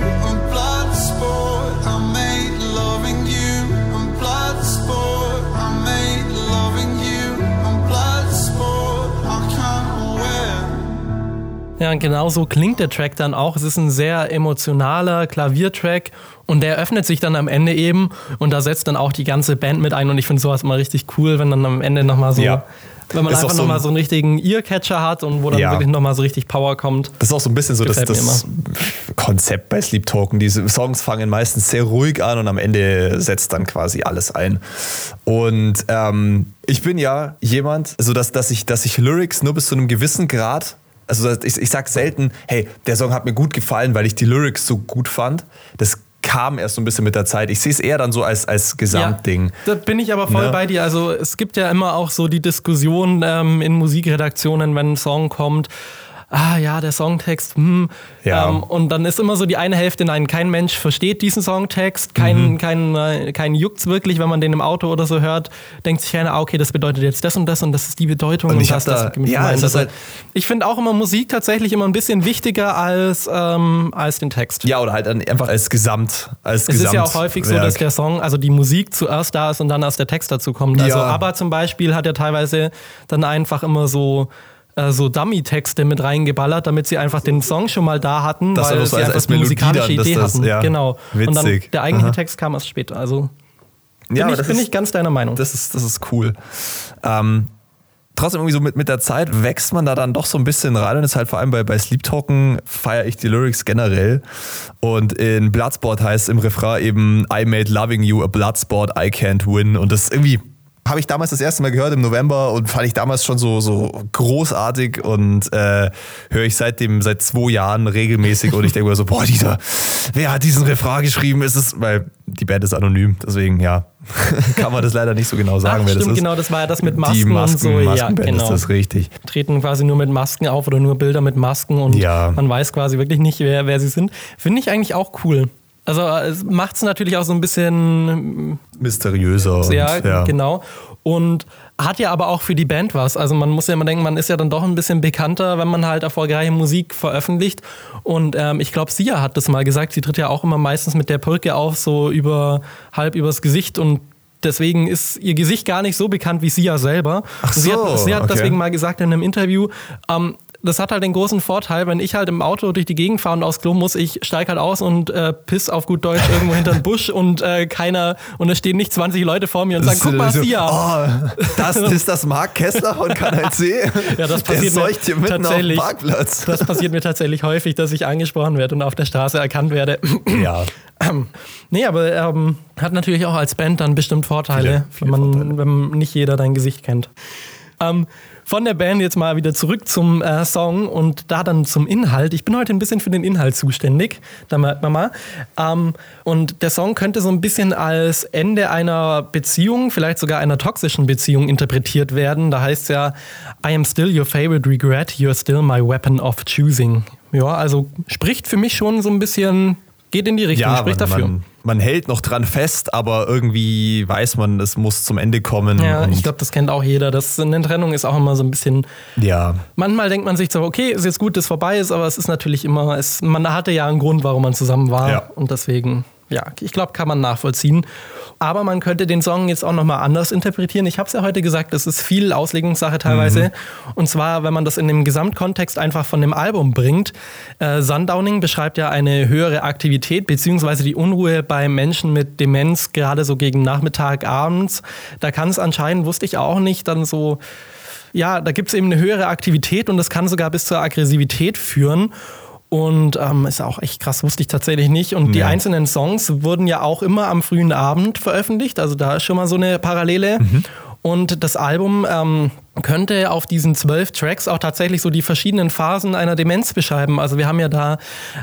Ja, und genau so klingt der Track dann auch. Es ist ein sehr emotionaler Klaviertrack und der öffnet sich dann am Ende eben und da setzt dann auch die ganze Band mit ein und ich finde sowas immer richtig cool, wenn dann am Ende nochmal so, Ja. wenn man Ist einfach so nochmal ein- so einen richtigen Earcatcher hat und wo dann Ja. wirklich nochmal so richtig Power kommt. Das ist auch so ein bisschen so das, das Konzept bei Sleep Token. Diese Songs fangen meistens sehr ruhig an und am Ende setzt dann quasi alles ein. Und ähm, ich bin ja jemand, also dass, dass, ich, dass ich Lyrics nur bis zu einem gewissen Grad, also ich, ich sag selten, hey, der Song hat mir gut gefallen, weil ich die Lyrics so gut fand. Das kam erst so ein bisschen mit der Zeit. Ich sehe es eher dann so als, als Gesamtding. Ja, da bin ich aber voll Ne? bei dir. Also es gibt ja immer auch so die Diskussion ähm, in Musikredaktionen, wenn ein Song kommt. Ah ja, der Songtext, hm. Ja. Ähm, und dann ist immer so die eine Hälfte, nein, kein Mensch versteht diesen Songtext, kein, Mhm. kein, äh, kein juckt's wirklich, wenn man den im Auto oder so hört, denkt sich keiner, ah, okay, das bedeutet jetzt das und das und das ist die Bedeutung Und und, ich das, da- das ja, ist Also, halt- ich finde auch immer Musik tatsächlich immer ein bisschen wichtiger als, ähm, als den Text. Ja, oder halt einfach als Gesamt. Als Es ist ja auch häufig so, dass der Song, also die Musik zuerst da ist und dann erst der Text dazu kommt. Also Ja. ABBA zum Beispiel hat ja teilweise dann einfach immer so äh, so Dummy-Texte mit reingeballert, damit sie einfach den Song schon mal da hatten, Das weil war so sie als- einfach als Melodie musikalische dann, Idee das- hatten. ja, genau. Und dann witzig. der eigentliche Aha. Text kam erst später. Also bin, Ja, ich, das bin ist- ich ganz deiner Meinung. Das ist, das ist cool. Ähm, trotzdem irgendwie so mit, mit der Zeit wächst man da dann doch so ein bisschen rein und ist halt vor allem bei, bei Sleep Talken feiere ich die Lyrics generell. Und in Bloodsport heißt im Refrain eben I made loving you a Bloodsport I can't win. Und das irgendwie habe ich damals das erste Mal gehört im November und fand ich damals schon so, so großartig und äh, höre ich seitdem seit zwei Jahren regelmäßig und ich denke mir so, boah, dieser, wer hat diesen Refrain geschrieben? Ist es, weil die Band ist anonym, deswegen ja, *laughs* kann man das leider nicht so genau sagen, Ach, wer das stimmt, ist. genau, das war ja das mit Masken, die Masken, und so. ja, Maskenband genau. ist das richtig. treten quasi nur mit Masken auf oder nur Bilder mit Masken und Ja. man weiß quasi wirklich nicht, wer, wer sie sind. Finde ich eigentlich auch cool. Also es macht es natürlich auch so ein bisschen Mysteriöser. Und, ja, ja. genau. Und hat ja aber auch für die Band was. Also man muss ja immer denken, man ist ja dann doch ein bisschen bekannter, wenn man halt erfolgreiche Musik veröffentlicht. Und ähm, ich glaube, Sia hat das mal gesagt. Sie tritt ja auch immer meistens mit der Perücke auf, so über halb übers Gesicht und Deswegen ist ihr Gesicht gar nicht so bekannt wie Sia selber. Ach sie so, hat, sie hat okay. deswegen mal gesagt in einem Interview, ähm, das hat halt den großen Vorteil, wenn ich halt im Auto durch die Gegend fahre und aufs Klo muss, ich steige halt aus und äh, piss auf gut Deutsch irgendwo hinter den Busch und äh, keiner, und es stehen nicht 20 Leute vor mir und sagen, guck mal, so, Sia. Oh, das *laughs* ist das Mark Kessler von Kanal C. Ja, das Der passiert mir hier tatsächlich. Parkplatz. Das passiert mir tatsächlich häufig, dass ich angesprochen werde und auf der Straße erkannt werde. ja. *clears throat* nee, aber ähm, hat natürlich auch als Band dann bestimmt Vorteile, Viele- viele wenn, man, Vorteile. wenn nicht jeder dein Gesicht kennt. Ähm, von der Band jetzt mal wieder zurück zum äh, Song und da dann zum Inhalt. Ich bin heute ein bisschen für den Inhalt zuständig, da merkt man mal. Ähm, und der Song könnte so ein bisschen als Ende einer Beziehung, vielleicht sogar einer toxischen Beziehung interpretiert werden. Da heißt es ja, I am still your favorite regret, you're still my weapon of choosing. Ja, also spricht für mich schon so ein bisschen, geht in die Richtung, Ja, spricht dafür. man, man hält noch dran fest, aber irgendwie weiß man, es muss zum Ende kommen. Ja, ich glaube, das kennt auch jeder. Das, eine Trennung ist auch immer so ein bisschen. ja. Manchmal denkt man sich so, okay, ist jetzt gut, dass vorbei ist, aber es ist natürlich immer, es, man hatte ja einen Grund, warum man zusammen war. Ja. Und deswegen, ja, ich glaube, kann man nachvollziehen. Aber man könnte den Song jetzt auch nochmal anders interpretieren. Ich habe es ja heute gesagt, das ist viel Auslegungssache teilweise. Und zwar, wenn man das in dem Gesamtkontext einfach von dem Album bringt. Äh, Sundowning beschreibt ja eine höhere Aktivität beziehungsweise die Unruhe bei Menschen mit Demenz, gerade so gegen Nachmittag, abends. Da kann es anscheinend, wusste ich auch nicht, dann so ja, da gibt es eben eine höhere Aktivität und das kann sogar bis zur Aggressivität führen. Und ähm, ist auch echt krass, wusste ich tatsächlich nicht. Und die Nee. einzelnen Songs wurden ja auch immer am frühen Abend veröffentlicht. Also da ist schon mal so eine Parallele. Und das Album ähm, könnte auf diesen zwölf Tracks auch tatsächlich so die verschiedenen Phasen einer Demenz beschreiben. Also wir haben ja da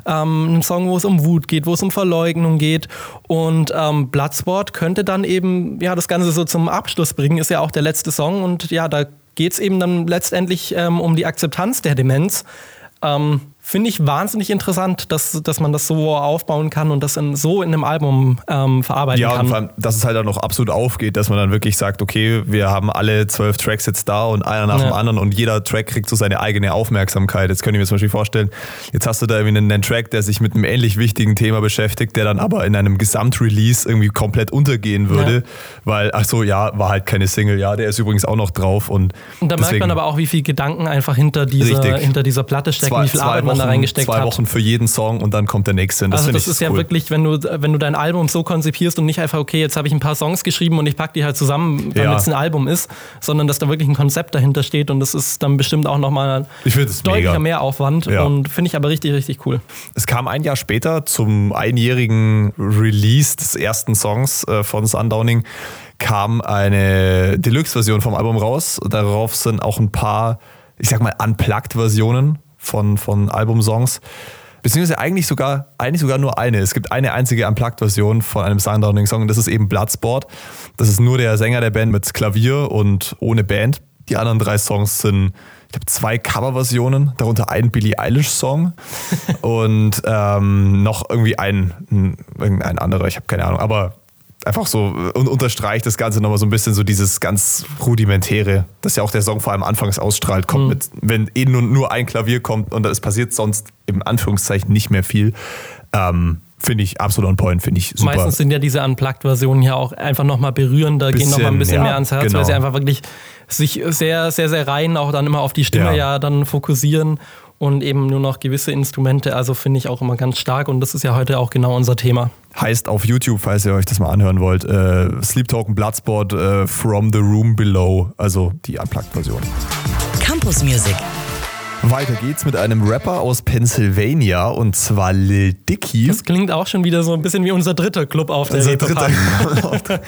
ähm, einen Song, wo es um Wut geht, wo es um Verleugnung geht. Und ähm, Bloodsport könnte dann eben ja das Ganze so zum Abschluss bringen. Ist ja auch der letzte Song. Und ja, da geht es eben dann letztendlich ähm, um die Akzeptanz der Demenz. Ähm, Finde ich wahnsinnig interessant, dass, dass man das so aufbauen kann und das in, so in einem Album ähm, verarbeiten Ja, und kann. vor allem, dass es halt dann noch absolut aufgeht, dass man dann wirklich sagt, okay, wir haben alle zwölf Tracks jetzt da und einer nach Ja. dem anderen und jeder Track kriegt so seine eigene Aufmerksamkeit. Jetzt könnte ich mir zum Beispiel vorstellen, jetzt hast du da irgendwie einen, einen Track, der sich mit einem ähnlich wichtigen Thema beschäftigt, der dann aber in einem Gesamtrelease irgendwie komplett untergehen würde, Ja. weil, ach so, ja, war halt keine Single, ja, der ist übrigens auch noch drauf und Und da merkt man aber auch, wie viel Gedanken einfach hinter dieser, Richtig. hinter dieser Platte stecken, zwei, wie viel Arbeit man da reingesteckt zwei hat. Wochen für jeden Song und dann kommt der nächste. Das also das ist ja cool. wirklich, wenn du, wenn du dein Album so konzipierst und nicht einfach, okay, jetzt habe ich ein paar Songs geschrieben und ich packe die halt zusammen, damit Ja. es ein Album ist, sondern dass da wirklich ein Konzept dahinter steht und das ist dann bestimmt auch nochmal deutlicher mega. Mehraufwand Ja. und finde ich aber richtig, richtig cool. Es kam ein Jahr später zum einjährigen Release des ersten Songs äh, von Sundowning kam eine Deluxe-Version vom Album raus. Darauf sind auch ein paar, ich sag mal, Unplugged-Versionen von, von Albumsongs. Beziehungsweise eigentlich sogar, eigentlich sogar nur eine. Es gibt eine einzige Unplugged-Version von einem Sundowning-Song und das ist eben Bloodsport. Das ist nur der Sänger der Band mit Klavier und ohne Band. Die anderen drei Songs sind, ich glaube, zwei Coverversionen, darunter ein Billie Eilish-Song *laughs* und ähm, noch irgendwie ein, ein, irgendein anderer, ich habe keine Ahnung, aber einfach so und unterstreicht das Ganze nochmal so ein bisschen so dieses ganz rudimentäre, das ja auch der Song vor allem anfangs ausstrahlt, kommt mit, wenn eh nur, nur ein Klavier kommt und es passiert sonst im Anführungszeichen nicht mehr viel. Ähm, finde ich absolut on point, finde ich super. Meistens sind ja diese Unplugged-Versionen ja auch einfach nochmal berührender, gehen nochmal ein bisschen ja, mehr ans Herz, genau. weil sie einfach wirklich sich sehr, sehr, sehr rein auch dann immer auf die Stimme Ja. ja, dann fokussieren und eben nur noch gewisse Instrumente. Also finde ich auch immer ganz stark und das ist ja heute auch genau unser Thema. Heißt auf YouTube, falls ihr euch das mal anhören wollt, äh, Sleep Token Bloodsport äh, From the Room Below, also die Unplugged-Version. Campus Music. Weiter geht's mit einem Rapper aus Pennsylvania und zwar Lil Dicky. Das klingt auch schon wieder so ein bisschen wie unser dritter Club auf der Unser dritter *laughs*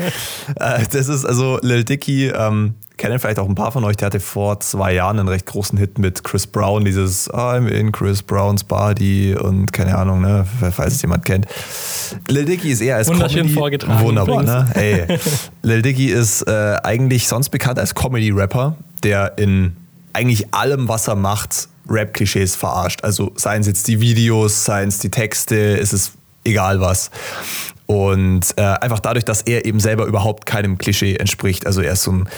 Äh, Das ist also Lil Dicky, ähm, kennen vielleicht auch ein paar von euch, der hatte vor zwei Jahren einen recht großen Hit mit Chris Brown, dieses I'm in Chris Browns Body und keine Ahnung, ne, falls es jemand kennt. Lil Dicky ist eher als Wunderschön Comedy vorgetragen Wunderbar, übrigens. ne? Ey. *laughs* Lil Dicky ist äh, eigentlich sonst bekannt als Comedy-Rapper, der in eigentlich allem, was er macht, Rap-Klischees verarscht. Also seien es jetzt die Videos, seien es die Texte, es ist egal was. Und äh, einfach dadurch, dass er eben selber überhaupt keinem Klischee entspricht. Also er ist so ein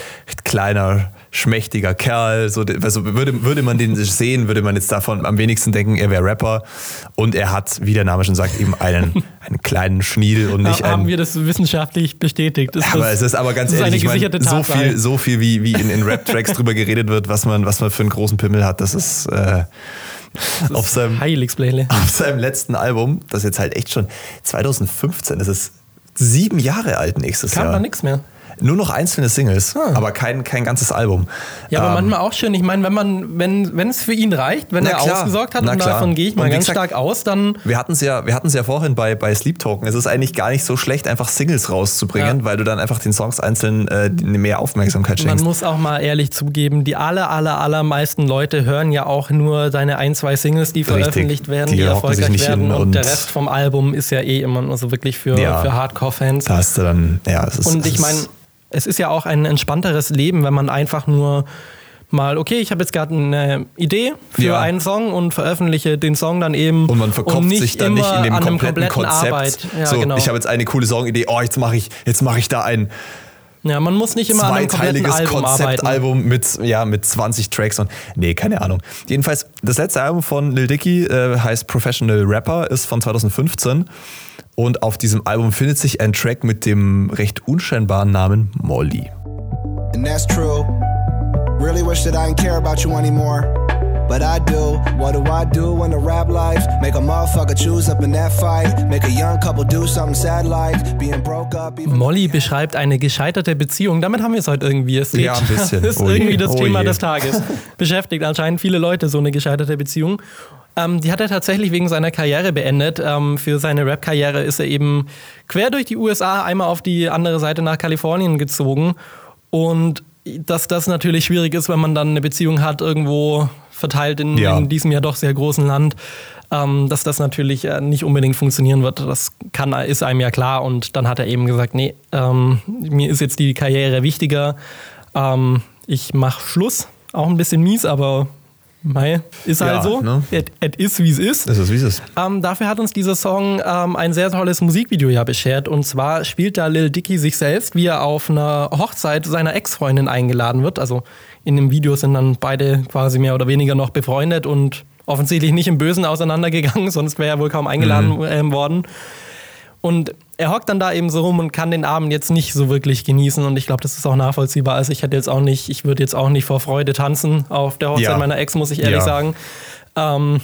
kleiner, schmächtiger Kerl. So, also würde, würde man den sehen, würde man jetzt davon am wenigsten denken, er wäre Rapper. Und er hat, wie der Name schon sagt, eben einen, *laughs* einen kleinen Schniedel und nicht Haben einen. wir das wissenschaftlich bestätigt? Ist Aber das, es ist aber ganz ist ehrlich, ich meine, so viel, so viel wie, wie in, in Rap-Tracks drüber geredet wird, was man, was man für einen großen Pimmel hat, das ist, äh, auf, seinem, *laughs* auf seinem letzten Album, das ist jetzt halt echt schon 2015, das ist sieben Jahre alt nächstes Kam Jahr. da nichts mehr. Nur noch einzelne Singles, aber kein, kein ganzes Album. Ja, aber Ähm, manchmal auch schön. Ich meine, wenn man, wenn, wenn es für ihn reicht, wenn er klar, ausgesorgt hat, und klar. davon gehe ich mal ganz gesagt, stark aus, dann Wir hatten es ja, wir hatten's ja vorhin bei, bei Sleep Token. Es ist eigentlich gar nicht so schlecht, einfach Singles rauszubringen, Ja. weil du dann einfach den Songs einzeln äh, mehr Aufmerksamkeit man schenkst. muss auch mal ehrlich zugeben, die aller, aller, allermeisten Leute hören ja auch nur deine ein, zwei Singles, die veröffentlicht werden, Die die, erfolgreich werden und, und- der Rest vom Album ist ja eh immer nur so wirklich für, Ja. für Hardcore-Fans. da hast du dann, ja, es ist. Und ich meine, es ist ja auch ein entspannteres Leben, wenn man einfach nur mal, okay, ich habe jetzt gerade eine Idee für Ja. einen Song und veröffentliche den Song dann eben. Und man verkopft sich dann nicht in dem kompletten, kompletten Konzept. Arbeit. Ja, so, genau. ich habe jetzt eine coole Songidee. Oh, jetzt mache ich, jetzt mache ich da ein ja, man muss nicht immer an einem kompletten zweiteiliges Album arbeiten. Konzeptalbum mit, ja, mit 20 Tracks und nee, keine Ahnung. Jedenfalls, das letzte Album von Lil Dicky äh, heißt Professional Rapper, ist von 2015 und auf diesem Album findet sich ein Track mit dem recht unscheinbaren Namen Molly. and that's true. Really wish that I didn't care about you anymore. but I do. What do I do in the rap life? Make a motherfucker choose up in that fight. Make a young couple do something sad like being broke up. Even Molly beschreibt eine gescheiterte Beziehung. Damit haben wir es heute irgendwie. Es Ja, ein bisschen. *laughs* Das ist Oh je, irgendwie das oh Thema je. des Tages. *laughs* Beschäftigt anscheinend viele Leute so eine gescheiterte Beziehung. Ähm, die hat er tatsächlich wegen seiner Karriere beendet. Ähm, für seine Rap-Karriere ist er eben quer durch die USA einmal auf die andere Seite nach Kalifornien gezogen. Und dass das natürlich schwierig ist, wenn man dann eine Beziehung hat, irgendwo verteilt in, Ja. in diesem ja doch sehr großen Land, ähm, dass das natürlich äh, nicht unbedingt funktionieren wird. Das kann, ist einem ja klar. Und dann hat er eben gesagt, nee, ähm, mir ist jetzt die Karriere wichtiger. Ähm, ich mache Schluss. Auch ein bisschen mies, aber mei, ist Ja, halt so. ne? Es ist, wie es ist. Das ist wie es ist. Ähm, dafür hat uns dieser Song ähm, ein sehr tolles Musikvideo ja beschert. Und zwar spielt da Lil Dicky sich selbst, wie er auf einer Hochzeit seiner Ex-Freundin eingeladen wird. Also in dem Video sind dann beide quasi mehr oder weniger noch befreundet und offensichtlich nicht im Bösen auseinandergegangen, *laughs* sonst wäre er wohl kaum eingeladen ähm, worden. Und er hockt dann da eben so rum und kann den Abend jetzt nicht so wirklich genießen. Und ich glaube, das ist auch nachvollziehbar. Also ich hätte jetzt auch nicht, ich würde jetzt auch nicht vor Freude tanzen auf der Hochzeit Ja. meiner Ex, muss ich ehrlich Ja. sagen. Ähm,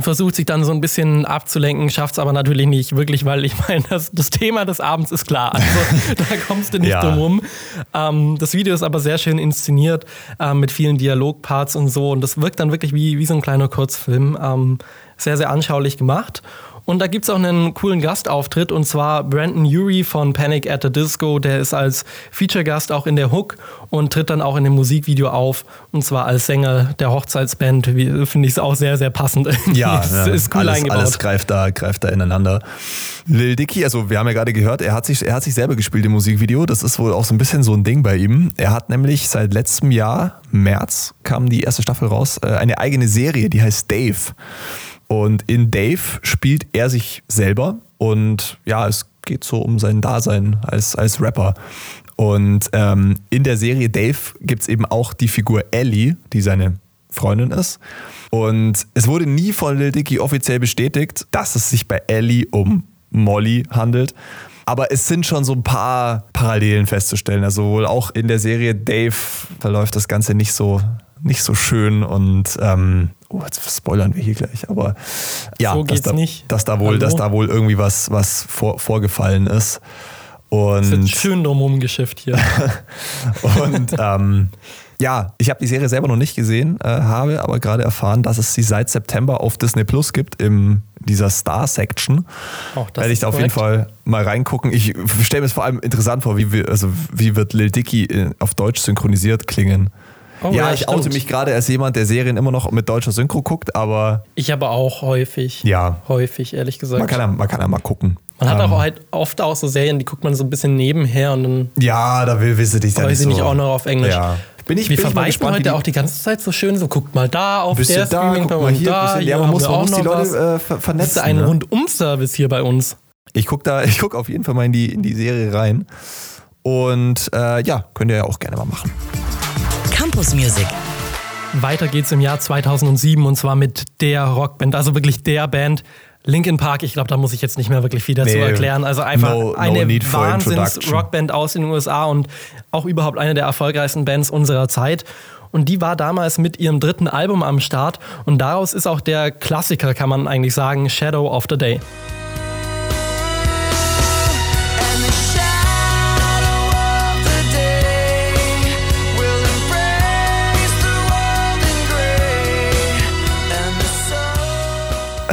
versucht sich dann so ein bisschen abzulenken, schafft es aber natürlich nicht wirklich, weil ich *laughs* meine, das, das Thema des Abends ist klar. Also *laughs* da kommst du nicht Ja. drum rum. Ähm, das Video ist aber sehr schön inszeniert ähm, mit vielen Dialogparts und so. Und das wirkt dann wirklich wie, wie so ein kleiner Kurzfilm. Ähm, sehr, sehr anschaulich gemacht. Und da gibt es auch einen coolen Gastauftritt und zwar Brandon Urie von Panic at the Disco. Der ist als Feature-Gast auch in der Hook und tritt dann auch in dem Musikvideo auf. Und zwar als Sänger der Hochzeitsband. Finde ich es auch sehr, sehr passend. *laughs* Ja, ja, ist cool alles, eingebaut. alles greift da, greift da ineinander. Lil Dicky, also wir haben ja gerade gehört, er hat, sich, er hat sich selber gespielt im Musikvideo. Das ist wohl auch so ein bisschen so ein Ding bei ihm. Er hat nämlich seit letztem Jahr, März, kam die erste Staffel raus, äh, eine eigene Serie, die heißt Dave. Und in Dave spielt er sich selber und ja, es geht so um sein Dasein als, als Rapper. Und ähm, in der Serie Dave gibt es eben auch die Figur Ellie, die seine Freundin ist. Und es wurde nie von Lil Dicky offiziell bestätigt, dass es sich bei Ellie um Molly handelt. Aber es sind schon so ein paar Parallelen festzustellen. Also wohl auch in der Serie Dave verläuft das Ganze nicht so, nicht so schön und ähm, oh, jetzt spoilern wir hier gleich, aber ja, So dass, da, nicht. dass da wohl, Hallo? dass da wohl irgendwie was, was vor, vorgefallen ist. Und Es wird schön drumherum geschifft hier. *laughs* und ähm, ja, ich habe die Serie selber noch nicht gesehen, äh, habe aber gerade erfahren, dass es sie seit September auf Disney Plus gibt, in dieser Star-Section. Auch das Werde ich ist da auf jeden. Fall mal reingucken. Ich stelle mir es vor allem interessant vor, wie, wir, also, wie wird Lil Dicky äh, auf Deutsch synchronisiert klingen. Oh, ja, ja, ich oute stimmt. mich gerade als jemand, der Serien immer noch mit deutscher Synchro guckt, aber Ich aber auch häufig. Ja. Häufig, ehrlich gesagt. man kann ja, man kann ja mal gucken. Man hat Ähm, auch halt oft auch so Serien, die guckt man so ein bisschen nebenher und dann Ja, da will wisse dich dann weiß ich so. nicht auch noch auf Englisch. Ja. Bin ich, wir bin ich verweisen gespannt, wie heute die- auch die ganze Zeit so schön, so guckt mal da auf Bist der da, guck mal hier, da. bisschen- ja, hier man muss, man auch muss die Leute äh, ver- Das ist vernetzen. ein ne? Rundum-Service hier bei uns. Ich gucke da, *laughs* ich guck auf jeden Fall mal in die, in die Serie rein. Und äh, ja, könnt ihr ja auch gerne mal machen. Campus Music. Weiter geht's im Jahr 2007 und zwar mit der Rockband, also wirklich der Band. Linkin Park, ich glaube, da muss ich jetzt nicht mehr wirklich viel dazu Nee, erklären. Also einfach no- no eine. Wahnsinns-Rockband aus den USA und auch überhaupt eine der erfolgreichsten Bands unserer Zeit. Und die war damals mit ihrem dritten Album am Start und daraus ist auch der Klassiker, kann man eigentlich sagen, Shadow of the Day.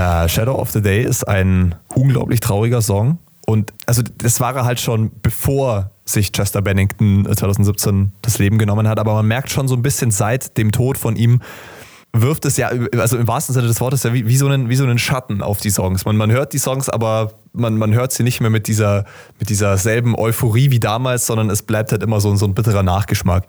Äh, Shadow of the Day ist ein unglaublich trauriger Song. Und also das war er halt schon bevor sich Chester Bennington 2017 das Leben genommen hat. Aber man merkt schon so ein bisschen seit dem Tod von ihm, wirft es ja, also im wahrsten Sinne des Wortes, ja wie, wie, so, einen, wie so einen Schatten auf die Songs. Man, man hört die Songs, aber man, man hört sie nicht mehr mit dieser, mit dieser selben Euphorie wie damals, sondern es bleibt halt immer so, so ein bitterer Nachgeschmack.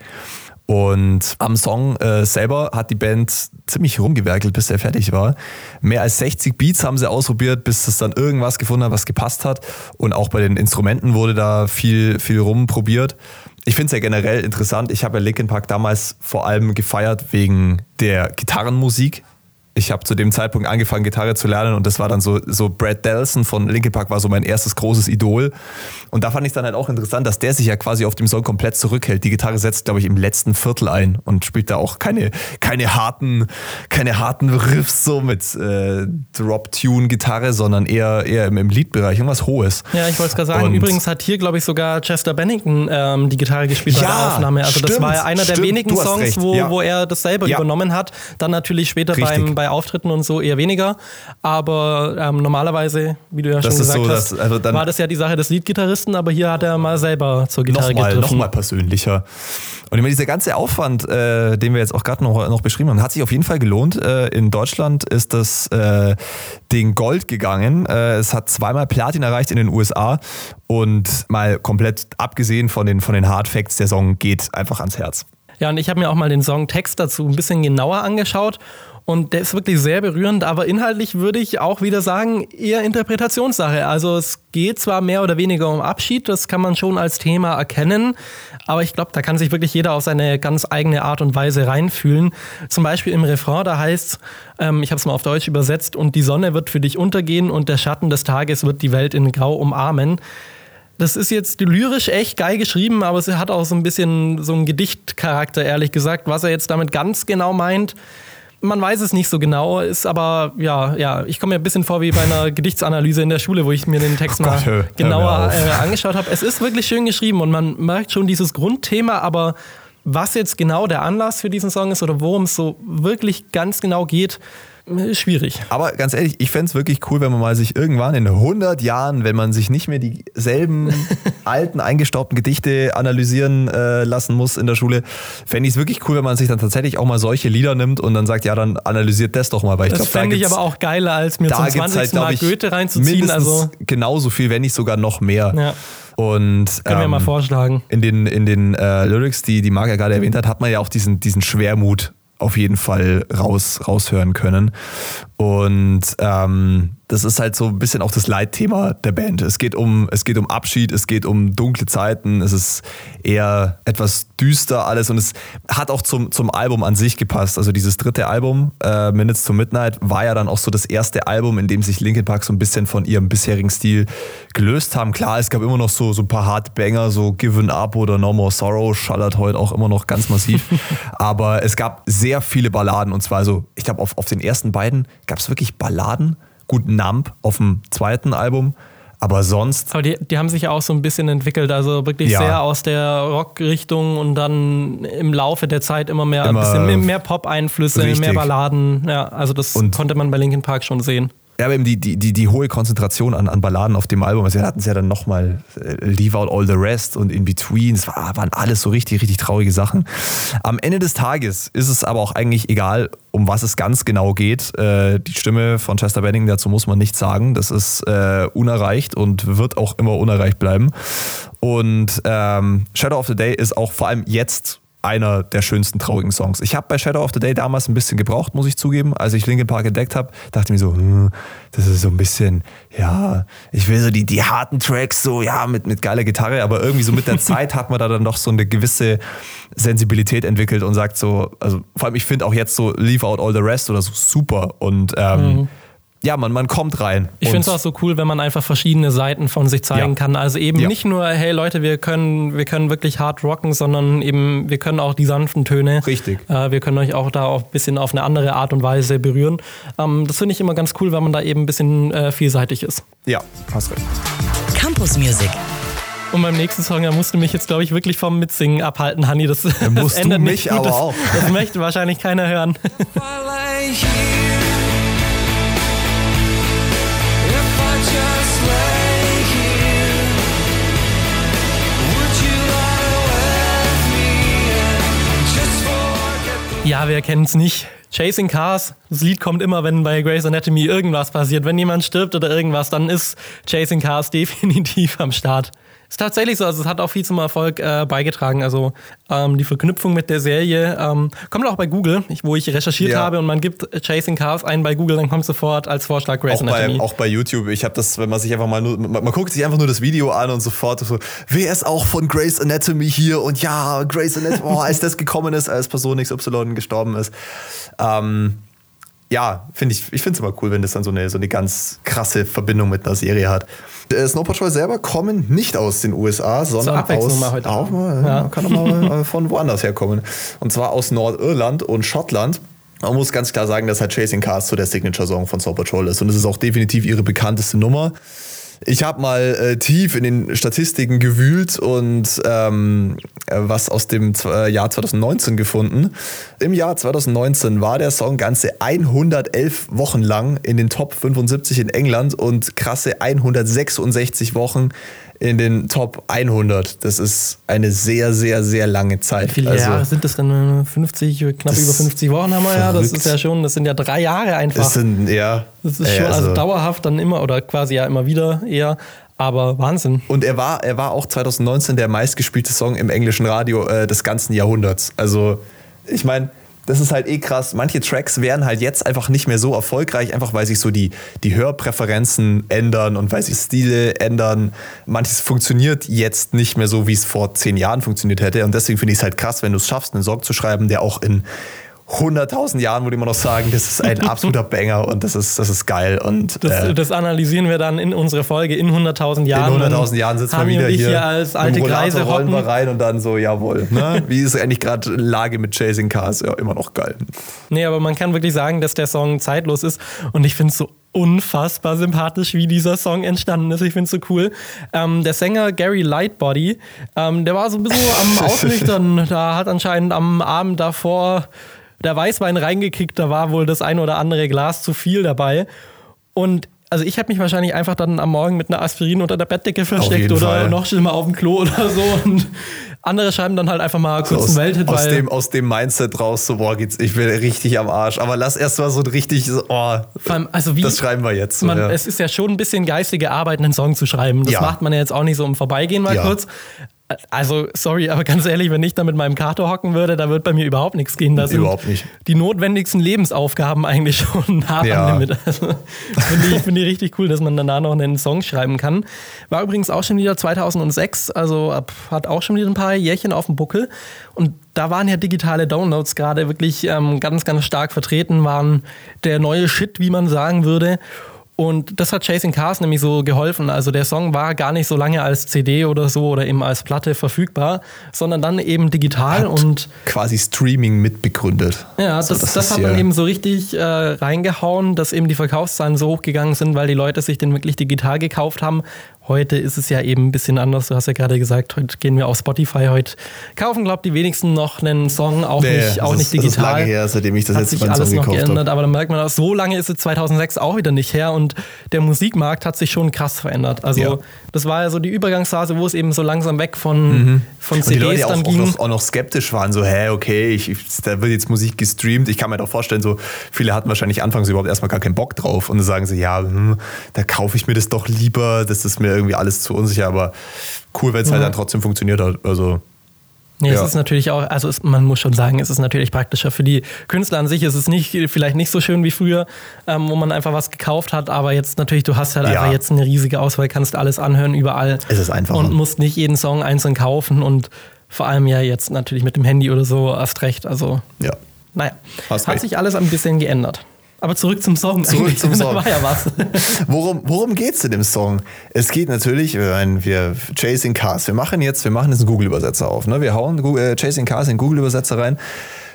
Und am Song äh, selber hat die Band ziemlich rumgewerkelt, bis er fertig war. Mehr als 60 Beats haben sie ausprobiert, bis es dann irgendwas gefunden hat, was gepasst hat. Und auch bei den Instrumenten wurde da viel, viel rumprobiert. Ich finde es ja generell interessant. Ich habe ja Linkin Park damals vor allem gefeiert wegen der Gitarrenmusik. Ich habe zu dem Zeitpunkt angefangen, Gitarre zu lernen und das war dann so, so Brad Delson von Linkin Park war so mein erstes großes Idol. Und da fand ich es dann halt auch interessant, dass der sich ja quasi auf dem Song komplett zurückhält. Die Gitarre setzt, glaube ich, im letzten Viertel ein und spielt da auch keine, keine harten, keine harten Riffs so mit äh, Drop-Tune-Gitarre, sondern eher, eher im, im Liedbereich, irgendwas Hohes. Ja, ich wollte es gerade sagen. Und- Übrigens hat hier, glaube ich, sogar Chester Bennington ähm, die Gitarre gespielt bei Ja, der Aufnahme. Also das stimmt, war ja einer der stimmt, wenigen Songs, recht, wo, ja. wo er das selber Ja. übernommen hat. Dann natürlich später Richtig. beim, bei Auftritten und so eher weniger. Aber ähm, normalerweise, wie du ja schon Das ist gesagt so, hast, dass- also dann- war das ja die Sache des Liedgitarristen, aber hier hat er mal selber zur Gitarre nochmal, gegriffen. nochmal persönlicher. Und immer dieser ganze Aufwand, äh, den wir jetzt auch gerade noch, noch beschrieben haben, hat sich auf jeden Fall gelohnt. Äh, in Deutschland ist das äh, Ding Gold gegangen. Äh, es hat zweimal Platin erreicht in den USA. Und mal komplett abgesehen von den, von den Hard Facts, der Song geht einfach ans Herz. Ja, und ich habe mir auch mal den Songtext dazu ein bisschen genauer angeschaut. Und der ist wirklich sehr berührend, aber inhaltlich würde ich auch wieder sagen, eher Interpretationssache. Also es geht zwar mehr oder weniger um Abschied, das kann man schon als Thema erkennen, aber ich glaube, da kann sich wirklich jeder auf seine ganz eigene Art und Weise reinfühlen. Zum Beispiel im Refrain, da heißt ähm, ich habe es mal auf Deutsch übersetzt, und die Sonne wird für dich untergehen und der Schatten des Tages wird die Welt in Grau umarmen. Das ist jetzt lyrisch echt geil geschrieben, aber es hat auch so ein bisschen so einen Gedichtcharakter, ehrlich gesagt. Was er jetzt damit ganz genau meint, man weiß es nicht so genau, ist aber, ja, ja, ich komme mir ein bisschen vor wie bei einer *laughs* Gedichtsanalyse in der Schule, wo ich mir den Text Oh mal Gott, hör- hör genauer auf. äh, angeschaut habe. Es ist wirklich schön geschrieben und man merkt schon dieses Grundthema, aber was jetzt genau der Anlass für diesen Song ist oder worum es so wirklich ganz genau geht, schwierig. Aber ganz ehrlich, ich fände es wirklich cool, wenn man mal sich irgendwann in 100 Jahren, wenn man sich nicht mehr dieselben *laughs* alten, eingestaubten Gedichte analysieren äh, lassen muss in der Schule, fände ich es wirklich cool, wenn man sich dann tatsächlich auch mal solche Lieder nimmt und dann sagt, ja, dann analysiert das doch mal. Weil ich Das glaube, da fände ich aber auch geiler, als mir zum da gibt's 20. halt, Mal ich, Goethe reinzuziehen. Also genauso viel, wenn nicht sogar noch mehr. Ja. Und können wir ähm, mal vorschlagen. in den, in den äh, Lyrics, die die Marc ja gerade erwähnt hat, hat man ja auch diesen, diesen Schwermut auf jeden Fall raus, raushören können. Und ähm, das ist halt so ein bisschen auch das Leitthema der Band. Es geht um, es geht um Abschied, es geht um dunkle Zeiten, es ist eher etwas düster alles und es hat auch zum, zum Album an sich gepasst. Also dieses dritte Album, äh, Minutes to Midnight, war ja dann auch so das erste Album, in dem sich Linkin Park so ein bisschen von ihrem bisherigen Stil gelöst haben. Klar, es gab immer noch so, so ein paar Hardbanger, so Given Up oder No More Sorrow, schallert heute auch immer noch ganz massiv. *laughs* Aber es gab sehr viele Balladen und zwar so, ich glaube, auf, auf den ersten beiden gab es wirklich Balladen. Gut, Nump auf dem zweiten Album, aber sonst Aber die, die haben sich ja auch so ein bisschen entwickelt, also wirklich Ja. sehr aus der Rock-Richtung und dann im Laufe der Zeit immer mehr, Immer ein bisschen mehr, Pop-Einflüsse, mehr Balladen. Ja, also das Und- konnte man bei Linkin Park schon sehen. Ja, aber eben die, die, die, die hohe Konzentration an, an Balladen auf dem Album. Also wir hatten es ja dann nochmal äh, Leave Out All the Rest und In Between. Es war, waren alles so richtig, richtig traurige Sachen. Am Ende des Tages ist es aber auch eigentlich egal, um was es ganz genau geht. Äh, die Stimme von Chester Benning, dazu muss man nichts sagen. Das ist äh, unerreicht und wird auch immer unerreicht bleiben. Und ähm, Shadow of the Day ist auch vor allem jetzt einer der schönsten traurigen Songs. Ich habe bei Shadow of the Day damals ein bisschen gebraucht, muss ich zugeben. Als ich Linkin Park entdeckt habe, dachte ich mir so, hm, das ist so ein bisschen, ja, ich will so die, die harten Tracks, so, ja, mit, mit geiler Gitarre, aber irgendwie so mit der *laughs* Zeit hat man da dann doch so eine gewisse Sensibilität entwickelt und sagt so, also vor allem ich finde auch jetzt so Leave Out All the Rest oder so super und ähm, ja, man, man kommt rein. Ich finde es auch so cool, wenn man einfach verschiedene Seiten von sich zeigen Ja. kann. Also eben Ja. nicht nur, hey Leute, wir können, wir können wirklich hart rocken, sondern eben, wir können auch die sanften Töne. Richtig. Äh, wir können euch auch da auch ein bisschen auf eine andere Art und Weise berühren. Ähm, das finde ich immer ganz cool, wenn man da eben ein bisschen äh, vielseitig ist. Ja, hast recht. Campus Music. Und beim nächsten Song, da musst du mich jetzt, glaube ich, wirklich vom Mitsingen abhalten, Hanni. Das, das musst du ändert mich nicht viel. aber das, auch. Das möchte wahrscheinlich keiner hören. Ja, wer kennt's nicht? Chasing Cars, das Lied kommt immer, wenn bei Grey's Anatomy irgendwas passiert. Wenn jemand stirbt oder irgendwas, dann ist Chasing Cars definitiv am Start. Ist tatsächlich so, also es hat auch viel zum Erfolg äh, beigetragen. Also ähm, die Verknüpfung mit der Serie ähm, kommt auch bei Google, ich, wo ich recherchiert Ja. habe und man gibt Chasing Cars ein bei Google, dann kommt sofort als Vorschlag Grey's Auch bei, Anatomy. auch bei YouTube. Ich habe das, wenn man sich einfach mal nur, man, man guckt sich einfach nur das Video an und sofort so, wer ist auch von Grey's Anatomy hier? Und ja, Grey's Anatomy, oh, als das gekommen ist, als Person XY gestorben ist. Ähm, ja, finde ich, ich finde es immer cool, wenn das dann so eine, so eine ganz krasse Verbindung mit einer Serie hat. Äh, Snow Patrol selber kommen nicht aus den USA, sondern aus, mal heute. auch mal, ja. kann auch mal *laughs* äh, von woanders herkommen. Und zwar aus Nordirland und Schottland. Man muss ganz klar sagen, dass halt Chasing Cars so der Signature-Song von Snow Patrol ist. Und es ist auch definitiv ihre bekannteste Nummer. Ich habe mal äh, tief in den Statistiken gewühlt und ähm, äh, was aus dem äh, Jahr 2019 gefunden. Im Jahr 2019 war der Song ganze 111 Wochen lang in den Top 75 in England und krasse 166 Wochen in den Top 100. Das ist eine sehr, sehr, sehr lange Zeit. Wie viele Also, Jahre sind das denn? 50, knapp über 50 Wochen haben wir ja. Das verrückt. ist ja schon, das sind ja drei Jahre einfach. Das sind, ja. Das ist Ey, schon also, dauerhaft dann immer oder quasi ja immer wieder eher. Aber Wahnsinn. Und er war, er war auch 2019 der meistgespielte Song im englischen Radio äh, des ganzen Jahrhunderts. Also, ich meine, das ist halt eh krass. Manche Tracks wären halt jetzt einfach nicht mehr so erfolgreich, einfach weil sich so die, die Hörpräferenzen ändern und weil sich Stile ändern. Manches funktioniert jetzt nicht mehr so, wie es vor zehn Jahren funktioniert hätte. Und deswegen finde ich es halt krass, wenn du es schaffst, einen Song zu schreiben, der auch in 100.000 Jahren, würde ich immer noch sagen, das ist ein *laughs* absoluter Banger und das ist, das ist geil. Und Das, äh, das analysieren wir dann in unserer Folge in 100.000 Jahren. in Dann 100.000 Jahren sitzen wir wieder hier, hier als alte Greise rollen wir rein und dann so, jawohl. Ne? Wie ist eigentlich gerade Lage mit Chasing Cars? Ja, immer noch geil. Nee, aber man kann wirklich sagen, dass der Song zeitlos ist. Und ich finde es so unfassbar sympathisch, wie dieser Song entstanden ist. Ich finde es so cool. Ähm, der Sänger Gary Lightbody, ähm, der war so ein bisschen am *laughs* Ausnüchtern. Da hat anscheinend am Abend davor der Weißwein reingekickt. Da war wohl das ein oder andere Glas zu viel dabei. Und also ich habe mich wahrscheinlich einfach dann am Morgen mit einer Aspirin unter der Bettdecke versteckt oder Fall. noch schlimmer auf dem Klo oder so. Und andere schreiben dann halt einfach mal kurz aus, einen aus, weil dem, aus dem Mindset raus, so, boah, geht's, ich will richtig am Arsch. Aber lass erst mal so ein richtig, so, oh, also wie, das schreiben wir jetzt. So, man, ja. Es ist ja schon ein bisschen geistige Arbeit, einen Song zu schreiben. Das Ja. macht man ja jetzt auch nicht so im Vorbeigehen mal Ja. kurz. Also, sorry, aber ganz ehrlich, wenn ich da mit meinem Kater hocken würde, da wird bei mir überhaupt nichts gehen. Das Überhaupt nicht. Die notwendigsten Lebensaufgaben eigentlich *laughs* schon nah Ja. am Limit. Also, Finde ich, find ich richtig cool, dass man danach noch einen Song schreiben kann. War übrigens auch schon wieder 2006, also hat auch schon wieder ein paar Jährchen auf dem Buckel. Und da waren ja digitale Downloads gerade wirklich ähm, ganz, ganz stark vertreten, waren der neue Shit, wie man sagen würde. Und das hat Chasing Cars nämlich so geholfen. Also der Song war gar nicht so lange als CD oder so oder eben als Platte verfügbar, sondern dann eben digital und Quasi Streaming mitbegründet. ja, das, das, ist hat dann eben so richtig äh, reingehauen, dass eben die Verkaufszahlen so hochgegangen sind, weil die Leute sich den wirklich digital gekauft haben. Heute ist es ja eben ein bisschen anders. Du hast ja gerade gesagt, heute gehen wir auf Spotify. Heute kaufen, glaube die wenigsten noch einen Song, auch Nee, nicht, auch nicht ist, Das ist digital. lange her, seitdem ich das jetzt mal einen alles Song noch gekauft geändert, habe. aber dann merkt man, auch, so lange ist es 2006 auch wieder nicht her und der Musikmarkt hat sich schon krass verändert. Also Ja. das war ja so die Übergangsphase, wo es eben so langsam weg von, von Mhm. Und die CDs Leute auch, dann auch, ging. noch, auch noch skeptisch waren, so, hä, okay, ich, ich, da wird jetzt Musik gestreamt. Ich kann mir doch vorstellen, so viele hatten wahrscheinlich anfangs überhaupt erstmal gar keinen Bock drauf und dann sagen sie, ja, hm, da kaufe ich mir das doch lieber, das ist mir irgendwie alles zu unsicher, aber cool, wenn es halt dann trotzdem funktioniert hat. Also, Nee, Ja. es ist natürlich auch, also es, man muss schon sagen, es ist natürlich praktischer. Für die Künstler an sich ist es nicht, vielleicht nicht so schön wie früher, ähm, wo man einfach was gekauft hat, aber jetzt natürlich, du hast halt Ja. einfach jetzt eine riesige Auswahl, kannst alles anhören, überall. Es ist einfacher. Und musst nicht jeden Song einzeln kaufen und vor allem ja jetzt natürlich mit dem Handy oder so erst recht. Also, ja. naja, Hast hat recht. sich alles ein bisschen geändert. Aber zurück zum Song. Zurück zum *laughs* Song. Da war ja was. Worum, worum geht es in dem Song? Es geht natürlich, wir, meinen, wir Chasing Cars. Wir machen jetzt, wir machen jetzt einen Google-Übersetzer auf. Ne? Wir hauen Google, äh, Chasing Cars in Google-Übersetzer rein.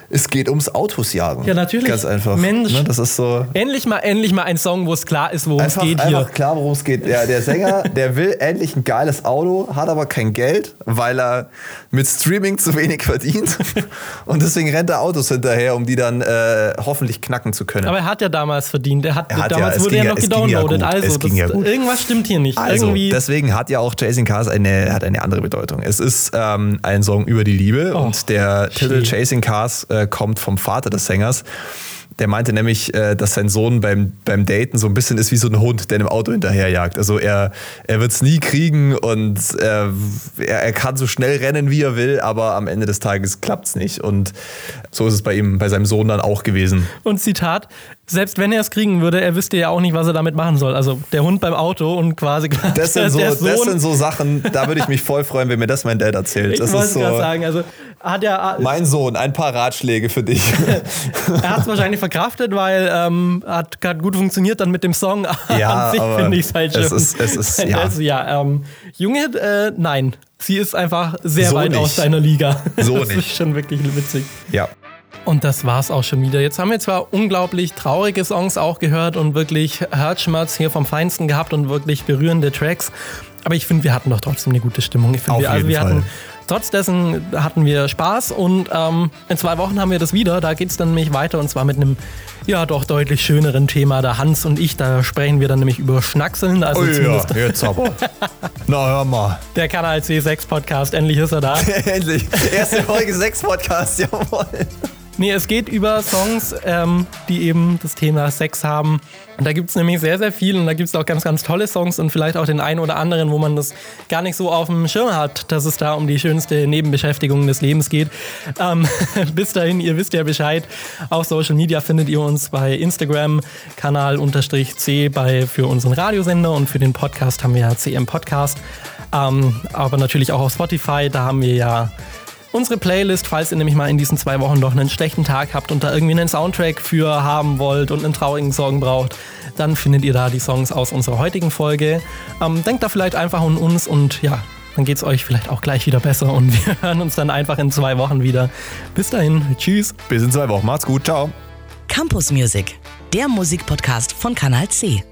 Es geht ums Autos jagen. Ja, natürlich. Ganz einfach. Mensch. Ne? Das ist so. endlich mal, endlich mal ein Song, wo es klar ist, worum es Einfach, geht hier. einfach klar, worum es geht. Ja, der Sänger, *laughs* der will endlich ein geiles Auto, hat aber kein Geld, weil er mit Streaming zu wenig verdient. *laughs* Und deswegen rennt er Autos hinterher, um die dann äh, hoffentlich knacken zu können. Aber er hat ja damals verdient. Er hat, Er hat ja- damals es wurde er ja- noch ja gedownloadet. also Es ging das, ja irgendwas stimmt hier nicht. Also, Irgendwie. deswegen hat ja auch Chasing Cars eine, hat eine andere Bedeutung. Es ist ähm, ein Song über die Liebe Oh, und der Titel. Chasing Cars äh, kommt vom Vater des Sängers. Der meinte nämlich, äh, dass sein Sohn beim, beim Daten so ein bisschen ist wie so ein Hund, der einem Auto hinterherjagt. Also er, er wird es nie kriegen und äh, er, er kann so schnell rennen, wie er will, aber am Ende des Tages klappt es nicht. Und so ist es bei ihm, bei seinem Sohn dann auch gewesen. Und Zitat, selbst wenn er es kriegen würde, er wüsste ja auch nicht, was er damit machen soll. Also der Hund beim Auto und quasi Das sind, *laughs* so, das sind so Sachen, da würde ich mich voll freuen, wenn mir das mein Dad erzählt. Ich das wollte ist so, gerade sagen, also hat er, Mein Sohn, ein paar Ratschläge für dich. *laughs* er hat es wahrscheinlich verkraftet, weil ähm, hat, hat gut funktioniert dann mit dem Song. *laughs* Ja, An sich finde ich es halt schön. es ist- es ist- ja. Also, ja ähm, Junge, äh, nein. Sie ist einfach sehr So weit nicht. aus deiner Liga. *laughs* So das nicht. ist schon wirklich witzig. ja. Und das war's auch schon wieder. Jetzt haben wir zwar unglaublich traurige Songs auch gehört und wirklich Herzschmerz hier vom Feinsten gehabt und wirklich berührende Tracks. Aber ich finde, wir hatten doch trotzdem eine gute Stimmung. Ich finde, wir, also wir Fall. hatten trotz dessen hatten wir Spaß und ähm, in zwei Wochen haben wir das wieder. Da geht's dann nämlich weiter und zwar mit einem ja doch deutlich schöneren Thema. Da Hans und ich, da sprechen wir dann nämlich über Schnackseln. Also Oh ja, jetzt aber. *laughs* Na, hör mal. der Kanal C6 Podcast. Endlich ist er da. *laughs* Endlich. Erste Folge 6 Podcast, jawohl. Nee, es geht über Songs, ähm, die eben das Thema Sex haben. Und da gibt es nämlich sehr, sehr viel und da gibt es auch ganz, ganz tolle Songs und vielleicht auch den einen oder anderen, wo man das gar nicht so auf dem Schirm hat, dass es da um die schönste Nebenbeschäftigung des Lebens geht. Ähm, *laughs* bis dahin, ihr wisst ja Bescheid. Auf Social Media findet ihr uns bei Instagram, Kanal unterstrich C bei, für unseren Radiosender und für den Podcast haben wir ja CM Podcast. Ähm, aber natürlich auch auf Spotify, da haben wir ja unsere Playlist, falls ihr nämlich mal in diesen zwei Wochen doch einen schlechten Tag habt und da irgendwie einen Soundtrack für haben wollt und einen traurigen Song braucht, dann findet ihr da die Songs aus unserer heutigen Folge. Ähm, denkt da vielleicht einfach an uns und ja, dann geht's euch vielleicht auch gleich wieder besser und *laughs* wir hören uns dann einfach in zwei Wochen wieder. Bis dahin, tschüss. Bis in zwei Wochen. Macht's gut. Ciao. Campus Music, der Musikpodcast von Kanal C.